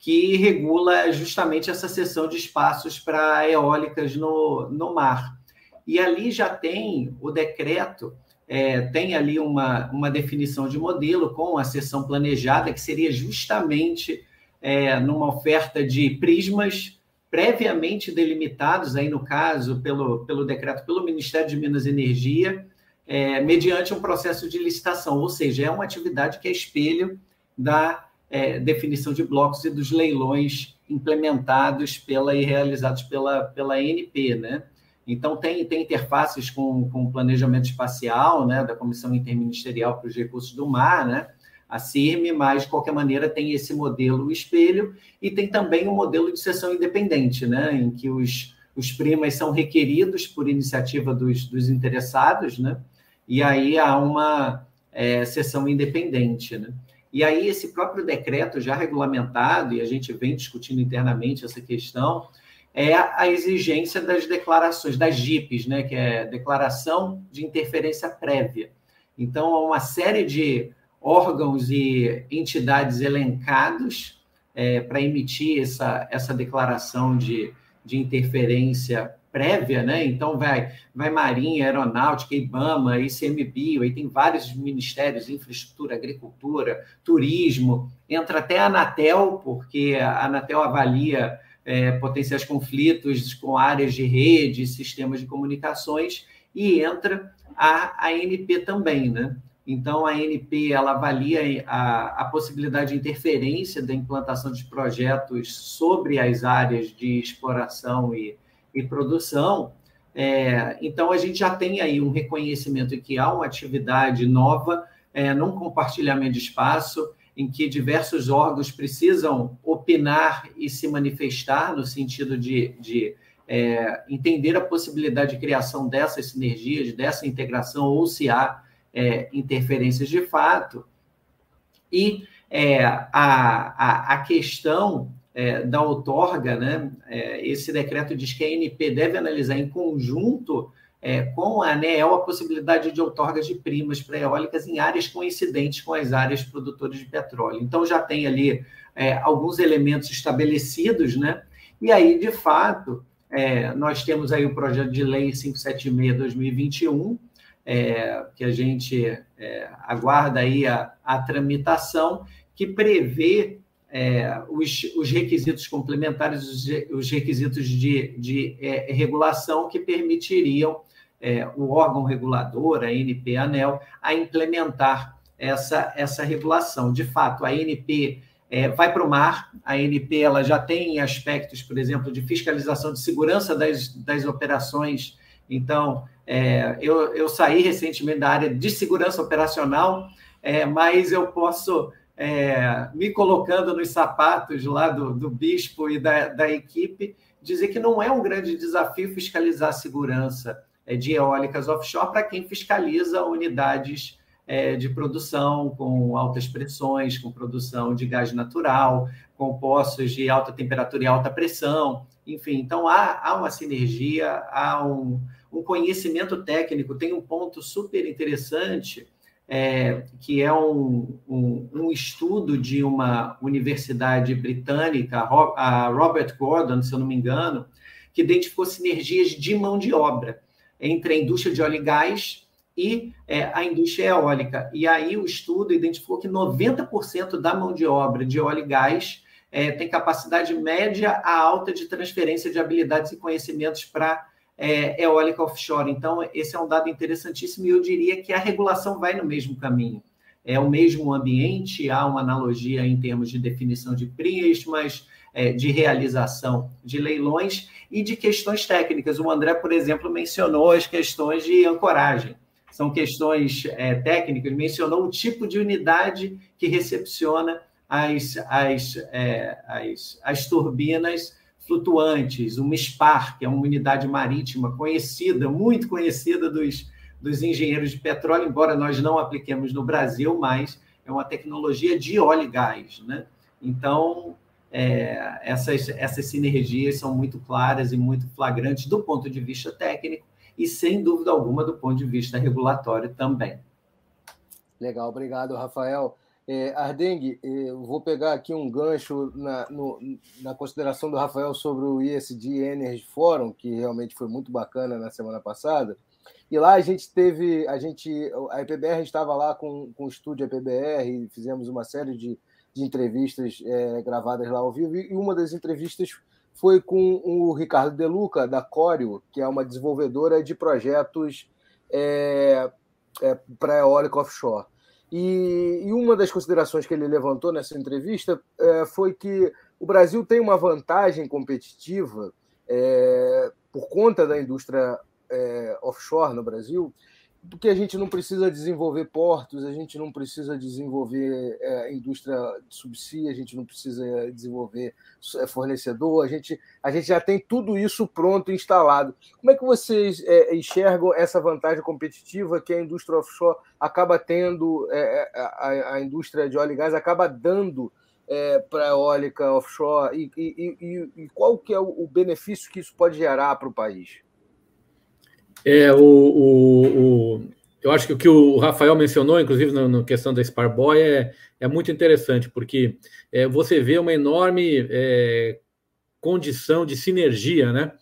que regula justamente essa cessão de espaços para eólicas no, no mar. E ali já tem o decreto, é, tem ali uma, uma definição de modelo com a sessão planejada, que seria justamente é, numa oferta de prismas previamente delimitados, aí no caso, pelo, pelo decreto pelo Ministério de Minas e Energia, é, mediante um processo de licitação, ou seja, é uma atividade que é espelho da é, definição de blocos e dos leilões implementados pela e realizados pela, pela ANP, né? Então, tem, tem interfaces com, com o planejamento espacial, né, da Comissão Interministerial para os Recursos do Mar, né, a CIRM, mas, de qualquer maneira, tem esse modelo espelho e tem também um modelo de sessão independente, né, em que os, os primas são requeridos por iniciativa dos, dos interessados, né, e aí há uma é, sessão independente. Né? E aí, esse próprio decreto já regulamentado, e a gente vem discutindo internamente essa questão, é a exigência das declarações, das JIPs, né, que é Declaração de Interferência Prévia. Então, há uma série de órgãos e entidades elencados é, para emitir essa, essa declaração de, de interferência prévia, né? Então vai, vai Marinha, Aeronáutica, IBAMA, ICMBio, aí tem vários ministérios, infraestrutura, agricultura, turismo, entra até a Anatel, porque a Anatel avalia é, potenciais conflitos com áreas de rede, sistemas de comunicações, e entra a ANP também, né? Então, a ANP ela avalia a, a possibilidade de interferência da implantação de projetos sobre as áreas de exploração e, e produção. É, então, a gente já tem aí um reconhecimento que há uma atividade nova é, num compartilhamento de espaço, em que diversos órgãos precisam opinar e se manifestar no sentido de, de é, entender a possibilidade de criação dessas sinergias, dessa integração, ou se há é, interferências de fato. E é, a, a, a questão é, da outorga, né, é, esse decreto diz que a ANP deve analisar em conjunto é, com a ANEEL a possibilidade de outorgas de primas para eólicas em áreas coincidentes com as áreas produtoras de petróleo. Então, já tem ali é, alguns elementos estabelecidos, né? E aí, de fato, é, nós temos aí o projeto de lei 576-2021, é, que a gente é, aguarda aí a, a, tramitação, que prevê é, os, os, requisitos complementares, os, os requisitos de, de regulação que permitiriam é, o órgão regulador, a ANP, ANEL, a implementar essa, essa regulação. De fato, a ANP é, vai para o mar, a ANP ela já tem aspectos, por exemplo, de fiscalização de segurança das, das operações. Então, é, eu, eu saí recentemente da área de segurança operacional, é, mas eu posso, é, me colocando nos sapatos lá do, do bispo e da, da equipe, dizer que não é um grande desafio fiscalizar a segurança de eólicas offshore para quem fiscaliza unidades é, de produção com altas pressões, com produção de gás natural, com poços de alta temperatura e alta pressão, enfim. Então, há, há uma sinergia, há um, um conhecimento técnico. Tem um ponto super interessante, é, que é um, um, um, estudo de uma universidade britânica, a Robert Gordon, se eu não me engano, que identificou sinergias de mão de obra entre a indústria de óleo e gás e é, a indústria eólica. E aí o estudo identificou que 90% da mão de obra de óleo e gás é, tem capacidade média a alta de transferência de habilidades e conhecimentos para é, eólica offshore. Então, esse é um dado interessantíssimo e eu diria que a regulação vai no mesmo caminho. É o mesmo ambiente, há uma analogia em termos de definição de prismas, é, de realização de leilões e de questões técnicas. O André, por exemplo, mencionou as questões de ancoragem. São questões é, técnicas, mencionou o tipo de unidade que recepciona as, as, é, as, as turbinas flutuantes, uma SPAR, que é uma unidade marítima conhecida, muito conhecida dos, dos engenheiros de petróleo, embora nós não apliquemos no Brasil, mas é uma tecnologia de óleo e gás. Né? Então, é, essas, essas sinergias são muito claras e muito flagrantes do ponto de vista técnico e, sem dúvida alguma, do ponto de vista regulatório também. Legal, obrigado, Rafael. É, Ardengue, é, eu vou pegar aqui um gancho na, no, na consideração do Rafael sobre o ISD Energy Forum, que realmente foi muito bacana na semana passada. E lá a gente teve, a gente, a EPBR estava lá com, com o estúdio EPBR, fizemos uma série de, de entrevistas é, gravadas lá ao vivo, e uma das entrevistas foi com o Ricardo Deluca, da Coreo, que é uma desenvolvedora de projetos é, é, para eólica offshore. E, e, uma das considerações que ele levantou nessa entrevista é, foi que o Brasil tem uma vantagem competitiva é, por conta da indústria é, offshore no Brasil, porque a gente não precisa desenvolver portos, a gente não precisa desenvolver é, indústria de subsídio, a gente não precisa desenvolver é, fornecedor, a gente, a gente já tem tudo isso pronto, instalado. Como é que vocês é, enxergam essa vantagem competitiva que a indústria offshore acaba tendo, é, é a, a, indústria de óleo e gás acaba dando é, para a eólica offshore e, e, e, e, qual que é o, o benefício que isso pode gerar para o país? É, o, o, o, eu acho que o que o Rafael mencionou, inclusive na, questão da Sparboy, é, é muito interessante, porque é, você vê uma enorme é, condição de sinergia, né?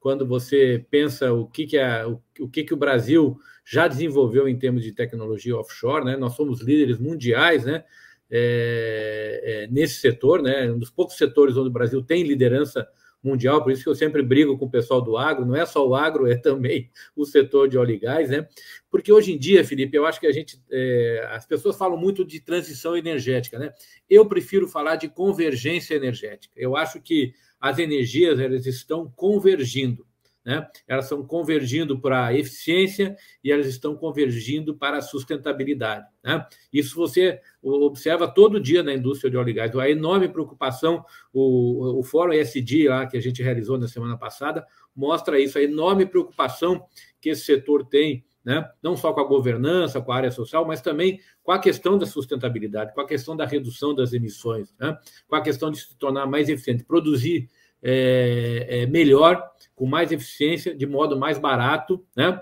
Quando você pensa o que, que, é, o, o que, que o Brasil já desenvolveu em termos de tecnologia offshore, né? Nós somos líderes mundiais, né? É, é, nesse setor, né? Um dos poucos setores onde o Brasil tem liderança mundial, por isso que eu sempre brigo com o pessoal do agro, não é só o agro, é também o setor de óleo e gás, né? Porque hoje em dia, Felipe, eu acho que a gente, é, as pessoas falam muito de transição energética, né? Eu prefiro falar de convergência energética. Eu acho que as energias elas estão convergindo. Né? Elas estão convergindo para a eficiência e elas estão convergindo para a sustentabilidade. Né? Isso você observa todo dia na indústria de óleo e gás. A enorme preocupação, o, o Fórum ESG lá que a gente realizou na semana passada mostra isso, a enorme preocupação que esse setor tem né? não só com a governança, com a área social, mas também com a questão da sustentabilidade, com a questão da redução das emissões, né? com a questão de se tornar mais eficiente, produzir é, é, melhor, com mais eficiência, de modo mais barato, né?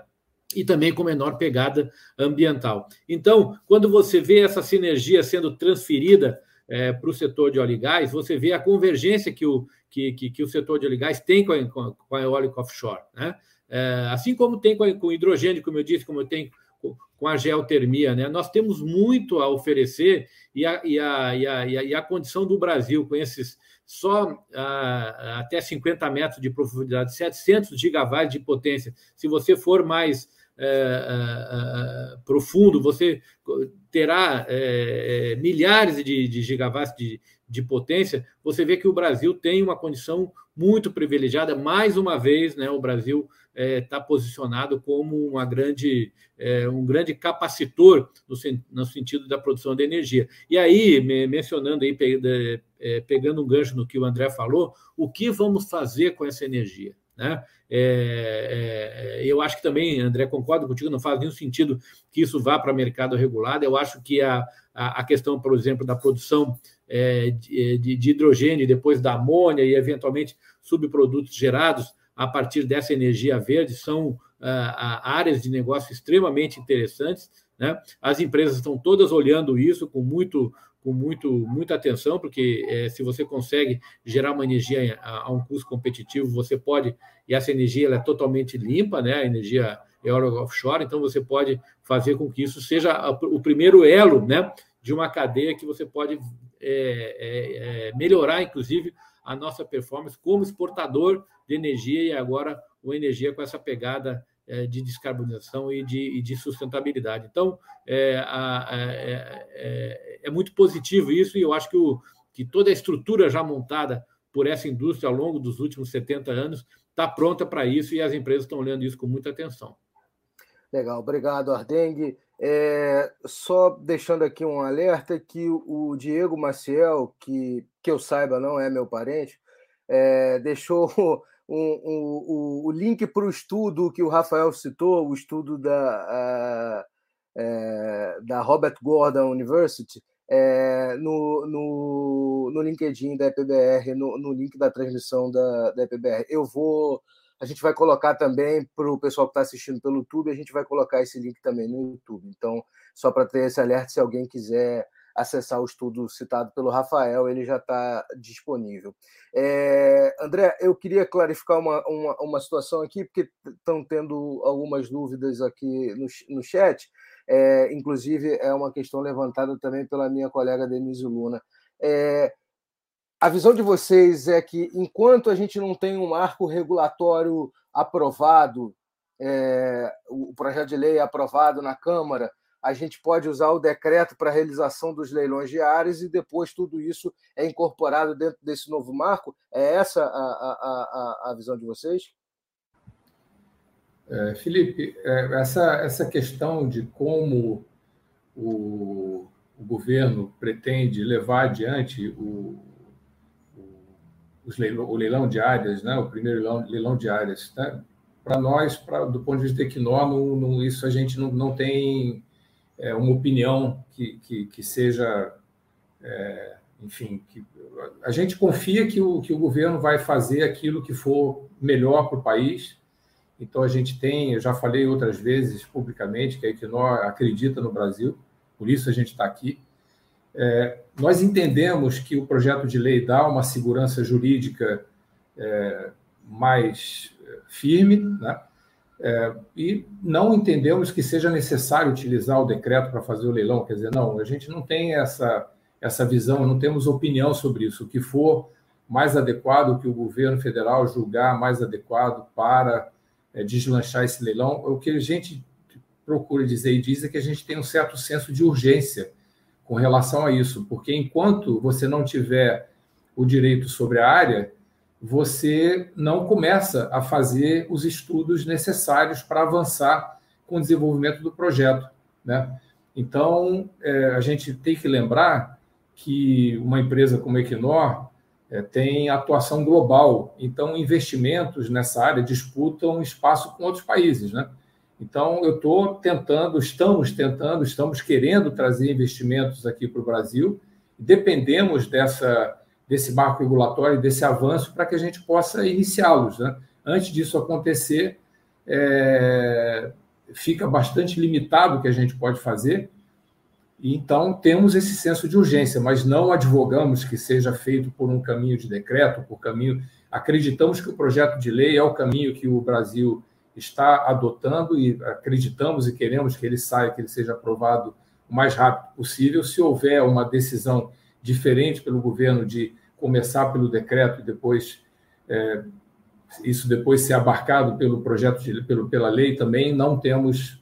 e também com menor pegada ambiental. Então, quando você vê essa sinergia sendo transferida é, para o setor de óleo e gás, você vê a convergência que o, que, que, que o setor de óleo e gás tem com a, com a eólica offshore. Né? É, assim como tem com, com hidrogênio, como eu disse, como tem com a geotermia. Né? Nós temos muito a oferecer e a, e a, e a, e a, condição do Brasil com esses só a, até 50 metros de profundidade, 700 gigawatts de potência. Se você for mais é, é, profundo, você terá é, milhares de, de gigawatts de, de potência. Você vê que o Brasil tem uma condição muito privilegiada. Mais uma vez, né, o Brasil está é, posicionado como uma grande, é, um grande capacitor no, no, sentido da produção de energia. E aí, me, mencionando aí, é, pegando um gancho no que o André falou, o que vamos fazer com essa energia? Né? É, é, eu acho que também, André, concordo contigo, não faz nenhum sentido que isso vá para mercado regulado. Eu acho que a, a, questão, por exemplo, da produção é, de, de, hidrogênio, depois da amônia e, eventualmente, subprodutos gerados a partir dessa energia verde são ah, áreas de negócio extremamente interessantes. Né? As empresas estão todas olhando isso com muito com muito, muita atenção, porque é, se você consegue gerar uma energia a, a, um custo competitivo, você pode, e essa energia ela é totalmente limpa, né? a energia eólica offshore, então você pode fazer com que isso seja a, o primeiro elo né? de uma cadeia que você pode é, é, é melhorar, inclusive, a nossa performance como exportador de energia e agora uma energia com essa pegada é, de descarbonização e de, e de sustentabilidade. Então, é, é, é, é, muito positivo isso e eu acho que, o, que toda a estrutura já montada por essa indústria ao longo dos últimos 70 anos está pronta para isso e as empresas estão olhando isso com muita atenção. Legal, obrigado, Ardengue. É, só deixando aqui um alerta que o Diego Maciel, que, que eu saiba não é meu parente, é, deixou <laughs> um, um, o link para o estudo que o Rafael citou, o estudo da, é, da Robert Gordon University, é, no, no, no LinkedIn da EPBR, no, no link da transmissão da, da EPBR. Eu vou. A gente vai colocar também para o pessoal que está assistindo pelo YouTube, a gente vai colocar esse link também no YouTube. Então, só para ter esse alerta, se alguém quiser acessar o estudo citado pelo Rafael, ele já está disponível. É, André, eu queria clarificar uma, uma, uma, situação aqui, porque estão tendo algumas dúvidas aqui no, no chat, é, inclusive é uma questão levantada também pela minha colega Denise Luna. É, a visão de vocês é que, enquanto a gente não tem um marco regulatório aprovado, é, o projeto de lei aprovado na Câmara, a gente pode usar o decreto para a realização dos leilões diários e depois tudo isso é incorporado dentro desse novo marco? É essa a, a, a, a visão de vocês? É, Felipe, é, essa, essa questão de como o, o governo pretende levar adiante o, leilão, o leilão de áreas, né? o primeiro leilão, leilão de áreas, né? para nós, pra, do ponto de vista Equinor, isso a gente não, não tem é, uma opinião que, que, que seja, é, enfim, que a gente confia que o, que o governo vai fazer aquilo que for melhor para o país. Então, a gente tem, eu já falei outras vezes publicamente, que a Equinor acredita no Brasil, por isso a gente está aqui. É, nós entendemos que o projeto de lei dá uma segurança jurídica é, mais firme, né? É, e não entendemos que seja necessário utilizar o decreto para fazer o leilão. Quer dizer, não, a gente não tem essa, essa visão, não temos opinião sobre isso. O que for mais adequado, que o governo federal julgar mais adequado para é, deslanchar esse leilão, o que a gente procura dizer e diz é que a gente tem um certo senso de urgência com relação a isso, porque enquanto você não tiver o direito sobre a área, você não começa a fazer os estudos necessários para avançar com o desenvolvimento do projeto. Né? Então, é, a gente tem que lembrar que uma empresa como a Equinor é, tem atuação global, então investimentos nessa área disputam espaço com outros países. Né? Então, eu estou tentando, estamos tentando, estamos querendo trazer investimentos aqui para o Brasil. Dependemos dessa, desse marco regulatório, desse avanço, para que a gente possa iniciá-los. Né? Antes disso acontecer, é, fica bastante limitado o que a gente pode fazer. Então, temos esse senso de urgência, mas não advogamos que seja feito por um caminho de decreto, por caminho. Acreditamos que o projeto de lei é o caminho que o Brasil está adotando e acreditamos e queremos que ele saia, que ele seja aprovado o mais rápido possível. Se houver uma decisão diferente pelo governo de começar pelo decreto e depois é, isso depois ser abarcado pelo projeto de, pelo, pela lei também não temos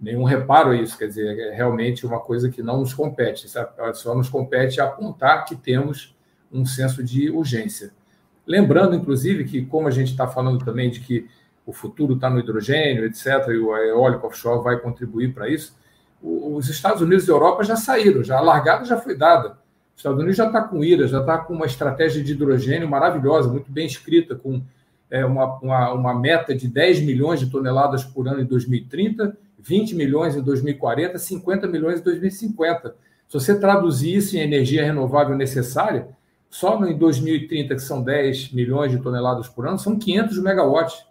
nenhum reparo a isso, quer dizer, é realmente uma coisa que não nos compete, só nos compete apontar que temos um senso de urgência. Lembrando, inclusive, que como a gente está falando também de que o futuro está no hidrogênio, etc., e o eólico offshore vai contribuir para isso, os Estados Unidos e Europa já saíram, já a largada já foi dada. Os Estados Unidos já está com IRA, já está com uma estratégia de hidrogênio maravilhosa, muito bem escrita, com é, uma, uma, uma meta de 10 milhões de toneladas por ano em 2030, 20 milhões em 2040, 50 milhões em 2050. Se você traduzir isso em energia renovável necessária, só em 2030, que são 10 milhões de toneladas por ano, são 500 megawatts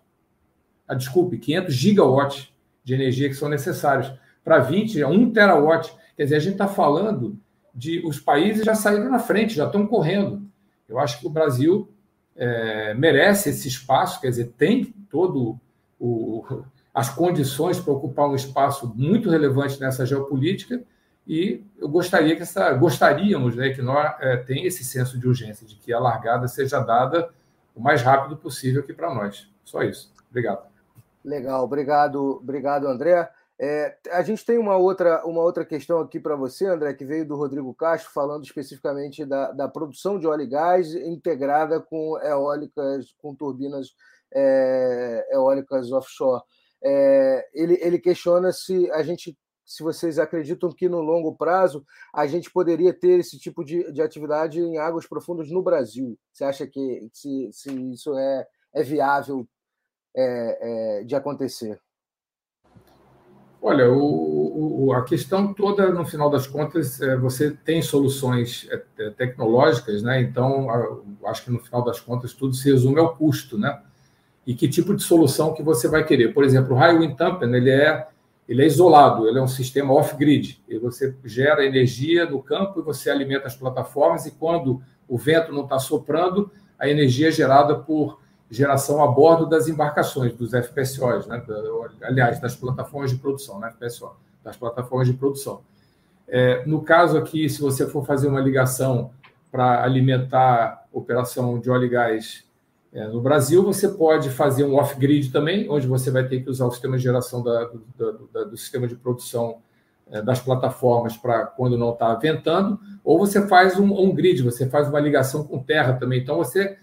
ah, desculpe, 500 gigawatts de energia que são necessários. Para 20, é 1 terawatt. Quer dizer, a gente está falando de. Os países já saíram na frente, já estão correndo. Eu acho que o Brasil é, merece esse espaço, quer dizer, tem todo o, as condições para ocupar um espaço muito relevante nessa geopolítica e eu gostaria que essa gostaríamos né, que nós é, esse senso de urgência de que a largada seja dada o mais rápido possível aqui para nós só isso obrigado Legal, obrigado, obrigado, André. É, a gente tem uma outra, uma outra questão aqui para você, André, que veio do Rodrigo Castro, falando especificamente da, da produção de óleo e gás integrada com eólicas, com turbinas é, eólicas offshore. É, ele, ele questiona se a gente, se vocês acreditam que no longo prazo a gente poderia ter esse tipo de, de atividade em águas profundas no Brasil. Você acha que se, se isso é, é viável é, é, de acontecer? Olha, o, o, a questão toda, no final das contas, é, você tem soluções é, é, tecnológicas, né? Então, acho que no final das contas tudo se resume ao custo, né? E que tipo de solução que você vai querer. Por exemplo, o High Wind Turbine, ele é, ele é isolado, ele é um sistema off-grid. E você gera energia no campo e você alimenta as plataformas e quando o vento não está soprando, a energia é gerada por geração a bordo das embarcações, dos FPSOs, né? aliás, das plataformas de produção, né? FPSO, das plataformas de produção. É, no caso aqui, se você for fazer uma ligação para alimentar operação de óleo e gás é, no Brasil, você pode fazer um off-grid também, onde você vai ter que usar o sistema de geração da, do, da, do sistema de produção é, das plataformas para quando não está ventando, ou você faz um on-grid, você faz uma ligação com terra também. Então, você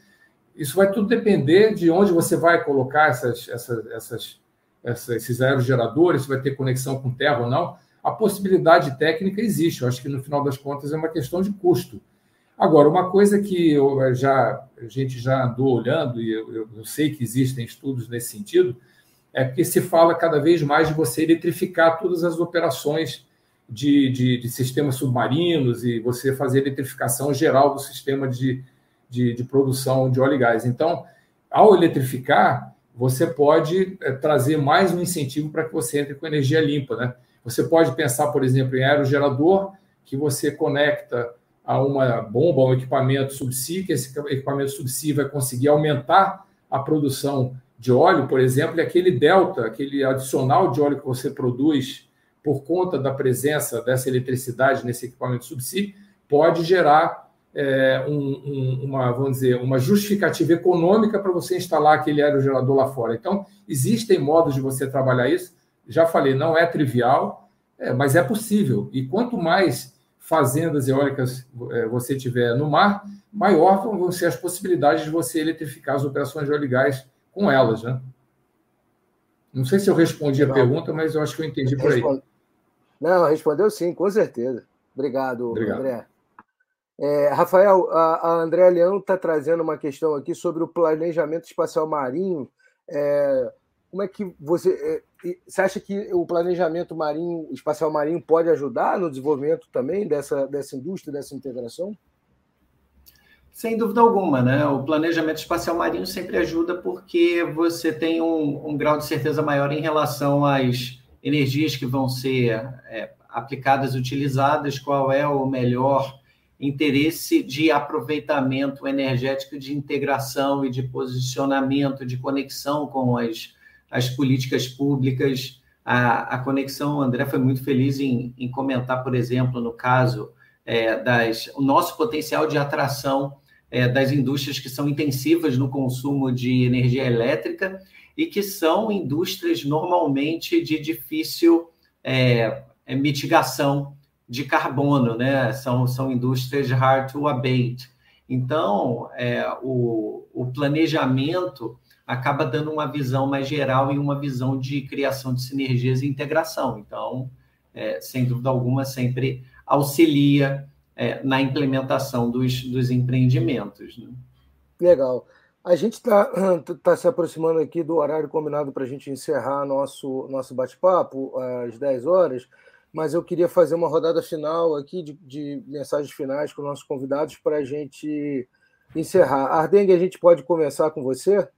isso vai tudo depender de onde você vai colocar essas, essas, essas, essas, esses aerogeradores, se vai ter conexão com terra ou não. A possibilidade técnica existe. Eu acho que no final das contas é uma questão de custo. Agora, uma coisa que eu já, a gente já andou olhando, e eu, eu sei que existem estudos nesse sentido, é que se fala cada vez mais de você eletrificar todas as operações de, de, de sistemas submarinos e você fazer eletrificação geral do sistema de, de, de produção de óleo e gás. Então, ao eletrificar, você pode é, trazer mais um incentivo para que você entre com energia limpa. Né? Você pode pensar, por exemplo, em aerogerador, que você conecta a uma bomba, um equipamento subsea, que esse equipamento subsea vai conseguir aumentar a produção de óleo, por exemplo, e aquele delta, aquele adicional de óleo que você produz por conta da presença dessa eletricidade nesse equipamento subsea, pode gerar é, um, um, uma, vamos dizer, uma justificativa econômica para você instalar aquele aerogerador lá fora. Então, existem modos de você trabalhar isso. Já falei, não é trivial, é, mas é possível. E quanto mais fazendas eólicas é, você tiver no mar, maior vão ser as possibilidades de você eletrificar as operações de óleo e gás com elas, né? Não sei se eu respondi a pergunta, mas eu acho que eu entendi por aí. Não, respondeu sim, com certeza. Obrigado, Obrigado. André. É, Rafael, a, a André Leão está trazendo uma questão aqui sobre o planejamento espacial marinho. É, como é que você. É, você acha que o planejamento marinho, espacial marinho, pode ajudar no desenvolvimento também dessa, dessa indústria, dessa integração? Sem dúvida alguma, né? O planejamento espacial marinho sempre ajuda porque você tem um, um grau de certeza maior em relação às energias que vão ser é, aplicadas, utilizadas, qual é o melhor interesse de aproveitamento energético, de integração e de posicionamento, de conexão com as, as políticas públicas. A, a conexão, André foi muito feliz em, em comentar, por exemplo, no caso é, das, o nosso potencial de atração é, das indústrias que são intensivas no consumo de energia elétrica e que são indústrias normalmente de difícil é, é, mitigação de carbono, né? São, são indústrias hard to abate. Então, é, o, o planejamento acaba dando uma visão mais geral e uma visão de criação de sinergias e integração. Então, é, sem dúvida alguma, sempre auxilia é, na implementação dos, dos empreendimentos. Né? Legal. A gente está <clears throat> tá se aproximando aqui do horário combinado para a gente encerrar nosso, nosso bate-papo às 10 horas, mas eu queria fazer uma rodada final aqui de, de mensagens finais com nossos convidados para a gente encerrar. Ardengue, a gente pode começar com você?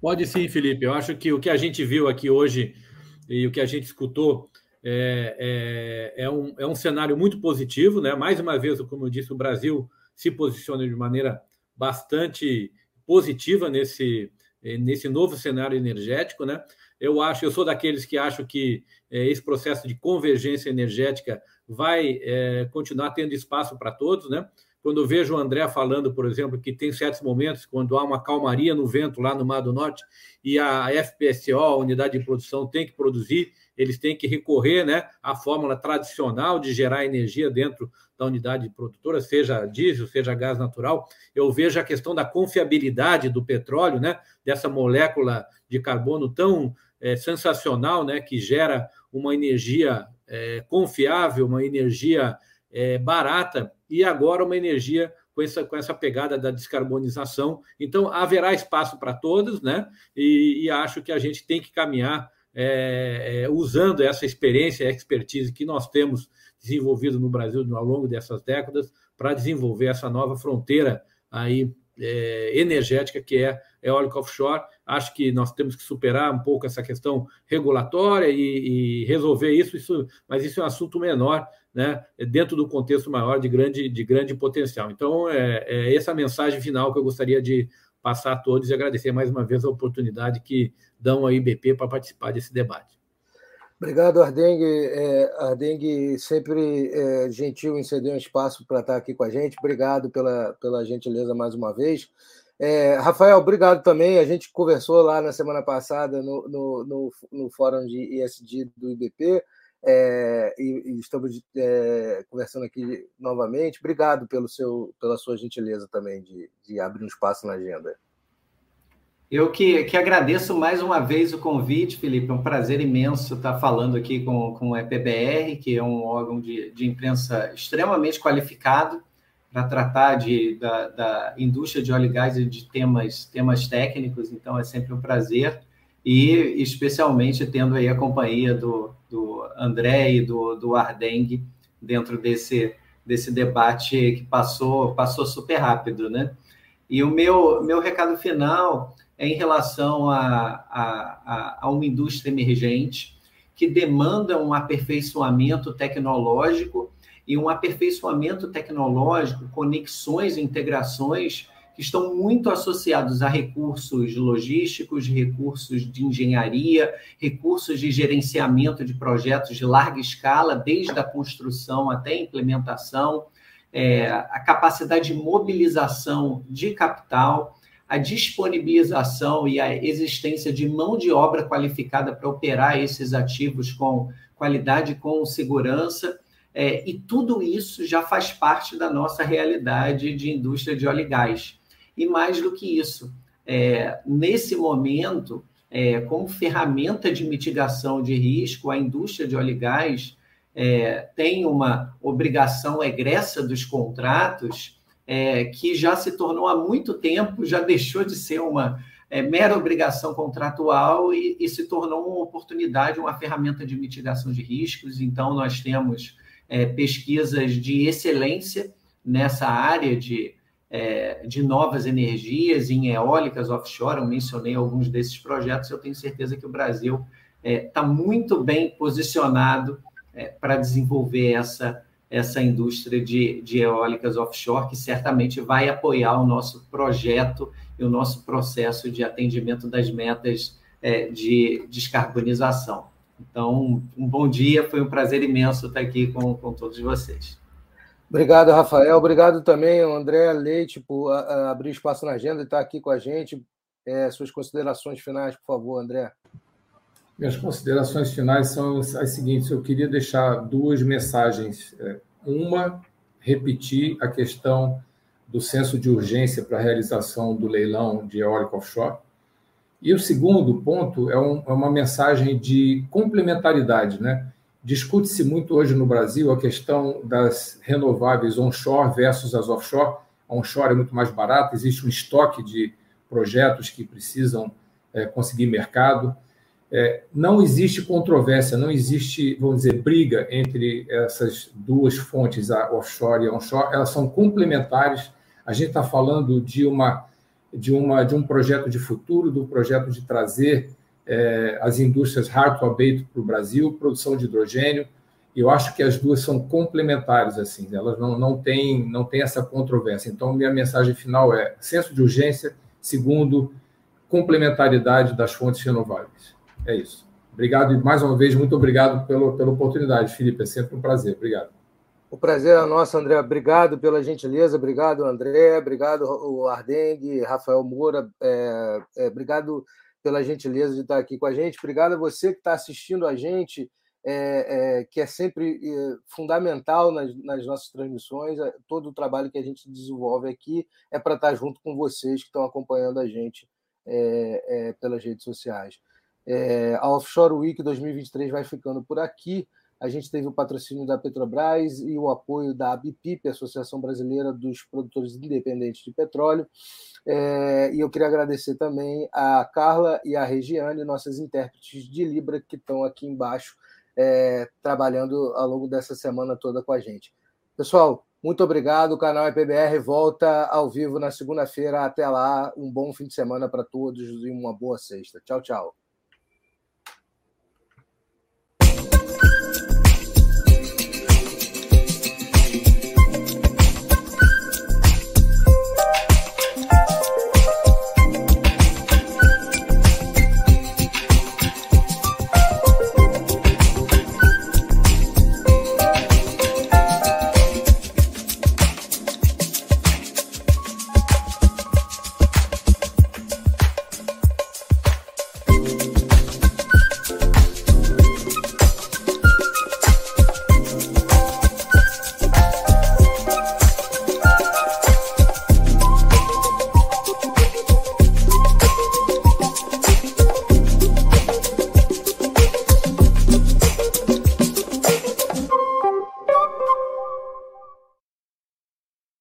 Pode sim, Felipe. Eu acho que o que a gente viu aqui hoje e o que a gente escutou é, é, é, um, é um cenário muito positivo, né? Mais uma vez, como eu disse, o Brasil se posiciona de maneira bastante positiva nesse, nesse novo cenário energético, né? Eu acho, eu sou daqueles que acham que é, esse processo de convergência energética vai é, continuar tendo espaço para todos, né? Quando eu vejo o André falando, por exemplo, que tem certos momentos quando há uma calmaria no vento lá no Mar do Norte e a FPSO, a unidade de produção, tem que produzir, eles têm que recorrer né, à fórmula tradicional de gerar energia dentro da unidade produtora, seja diesel, seja gás natural. Eu vejo a questão da confiabilidade do petróleo, né, dessa molécula de carbono tão é, sensacional, né, que gera uma energia é, confiável, uma energia é, barata e agora uma energia com essa, com essa pegada da descarbonização. Então, haverá espaço para todos, né? E, e, acho que a gente tem que caminhar é, é, usando essa experiência, expertise que nós temos desenvolvido no Brasil ao longo dessas décadas para desenvolver essa nova fronteira aí é, energética que é eólica offshore. Acho que nós temos que superar um pouco essa questão regulatória e, e resolver isso, isso, mas isso é um assunto menor, né, dentro do contexto maior de grande, de grande potencial. Então, é, é essa mensagem final que eu gostaria de passar a todos e agradecer mais uma vez a oportunidade que dão a IBP para participar desse debate. Obrigado, Ardengue. É, Ardengue sempre é, gentil em ceder um espaço para estar aqui com a gente. Obrigado pela, pela gentileza mais uma vez. É, Rafael, obrigado também. A gente conversou lá na semana passada no, no, no, no fórum de ISD do IBP é, e, e, estamos é, conversando aqui novamente. Obrigado pelo seu, pela sua gentileza também de, de abrir um espaço na agenda. Eu que, que agradeço mais uma vez o convite, Felipe. É um prazer imenso estar falando aqui com, com o EPBR, que é um órgão de, de imprensa extremamente qualificado para tratar de, da, da, indústria de óleo e gás e de temas, temas técnicos. Então, é sempre um prazer. E especialmente tendo aí a companhia do, do André e do, do Ardengue dentro desse, desse debate que passou, passou super rápido, né? E o meu, meu recado final é em relação a, a, a, uma indústria emergente que demanda um aperfeiçoamento tecnológico e um aperfeiçoamento tecnológico, conexões e integrações que estão muito associados a recursos logísticos, recursos de engenharia, recursos de gerenciamento de projetos de larga escala, desde a construção até a implementação, é, a capacidade de mobilização de capital a disponibilização e a existência de mão de obra qualificada para operar esses ativos com qualidade, com segurança, é, e tudo isso já faz parte da nossa realidade de indústria de óleo e gás. E mais do que isso, é, nesse momento, é, como ferramenta de mitigação de risco, a indústria de óleo e gás é, tem uma obrigação egressa dos contratos é, que já se tornou há muito tempo, já deixou de ser uma é, mera obrigação contratual e, e, se tornou uma oportunidade, uma ferramenta de mitigação de riscos. Então, nós temos é, pesquisas de excelência nessa área de, é, de novas energias em eólicas offshore. Eu mencionei alguns desses projetos. Eu tenho certeza que o Brasil está é, muito bem posicionado é, para desenvolver essa essa indústria de, de eólicas offshore, que certamente vai apoiar o nosso projeto e o nosso processo de atendimento das metas é, de descarbonização. Então, um bom dia, foi um prazer imenso estar aqui com, com todos vocês. Obrigado, Rafael. Obrigado também, André Leite, por a, a abrir espaço na agenda e estar aqui com a gente. É, suas considerações finais, por favor, André. Minhas considerações finais são as seguintes: eu queria deixar duas mensagens. É, uma, repetir a questão do senso de urgência para a realização do leilão de eólica offshore. E o segundo ponto é, um, é uma mensagem de complementaridade. Né? Discute-se muito hoje no Brasil a questão das renováveis onshore versus as offshore. A onshore é muito mais barata, existe um estoque de projetos que precisam é, conseguir mercado é, não existe controvérsia, não existe, vamos dizer, briga entre essas duas fontes, a offshore e a onshore, elas são complementares. A gente está falando de uma, de uma de um projeto de futuro, do projeto de trazer é, as indústrias hard to para o Brasil, produção de hidrogênio. Eu acho que as duas são complementares, assim, elas não, não têm não tem essa controvérsia. Então, minha mensagem final é senso de urgência, segundo, complementaridade das fontes renováveis. É isso. Obrigado e mais uma vez, muito obrigado pelo, pela oportunidade, Felipe. É sempre um prazer. Obrigado. O prazer é nosso, André. Obrigado pela gentileza. Obrigado, André. Obrigado, o Ardengue, Rafael Moura. É, é, obrigado pela gentileza de estar aqui com a gente. Obrigado a você que está assistindo a gente, é, é que é sempre é, fundamental nas, nas, nossas transmissões. É, todo o trabalho que a gente desenvolve aqui é para estar junto com vocês que estão acompanhando a gente pelas redes sociais. A Offshore Week 2023 vai ficando por aqui. A gente teve o patrocínio da Petrobras e o apoio da ABPIP, Associação Brasileira dos Produtores Independentes de Petróleo. É, e eu queria agradecer também a Carla e a Regiane, nossas intérpretes de Libra, que estão aqui embaixo é, trabalhando ao longo dessa semana toda com a gente. Pessoal, muito obrigado. O canal EPBR volta ao vivo na segunda-feira. Até lá, um bom fim de semana para todos e uma boa sexta. Tchau, tchau.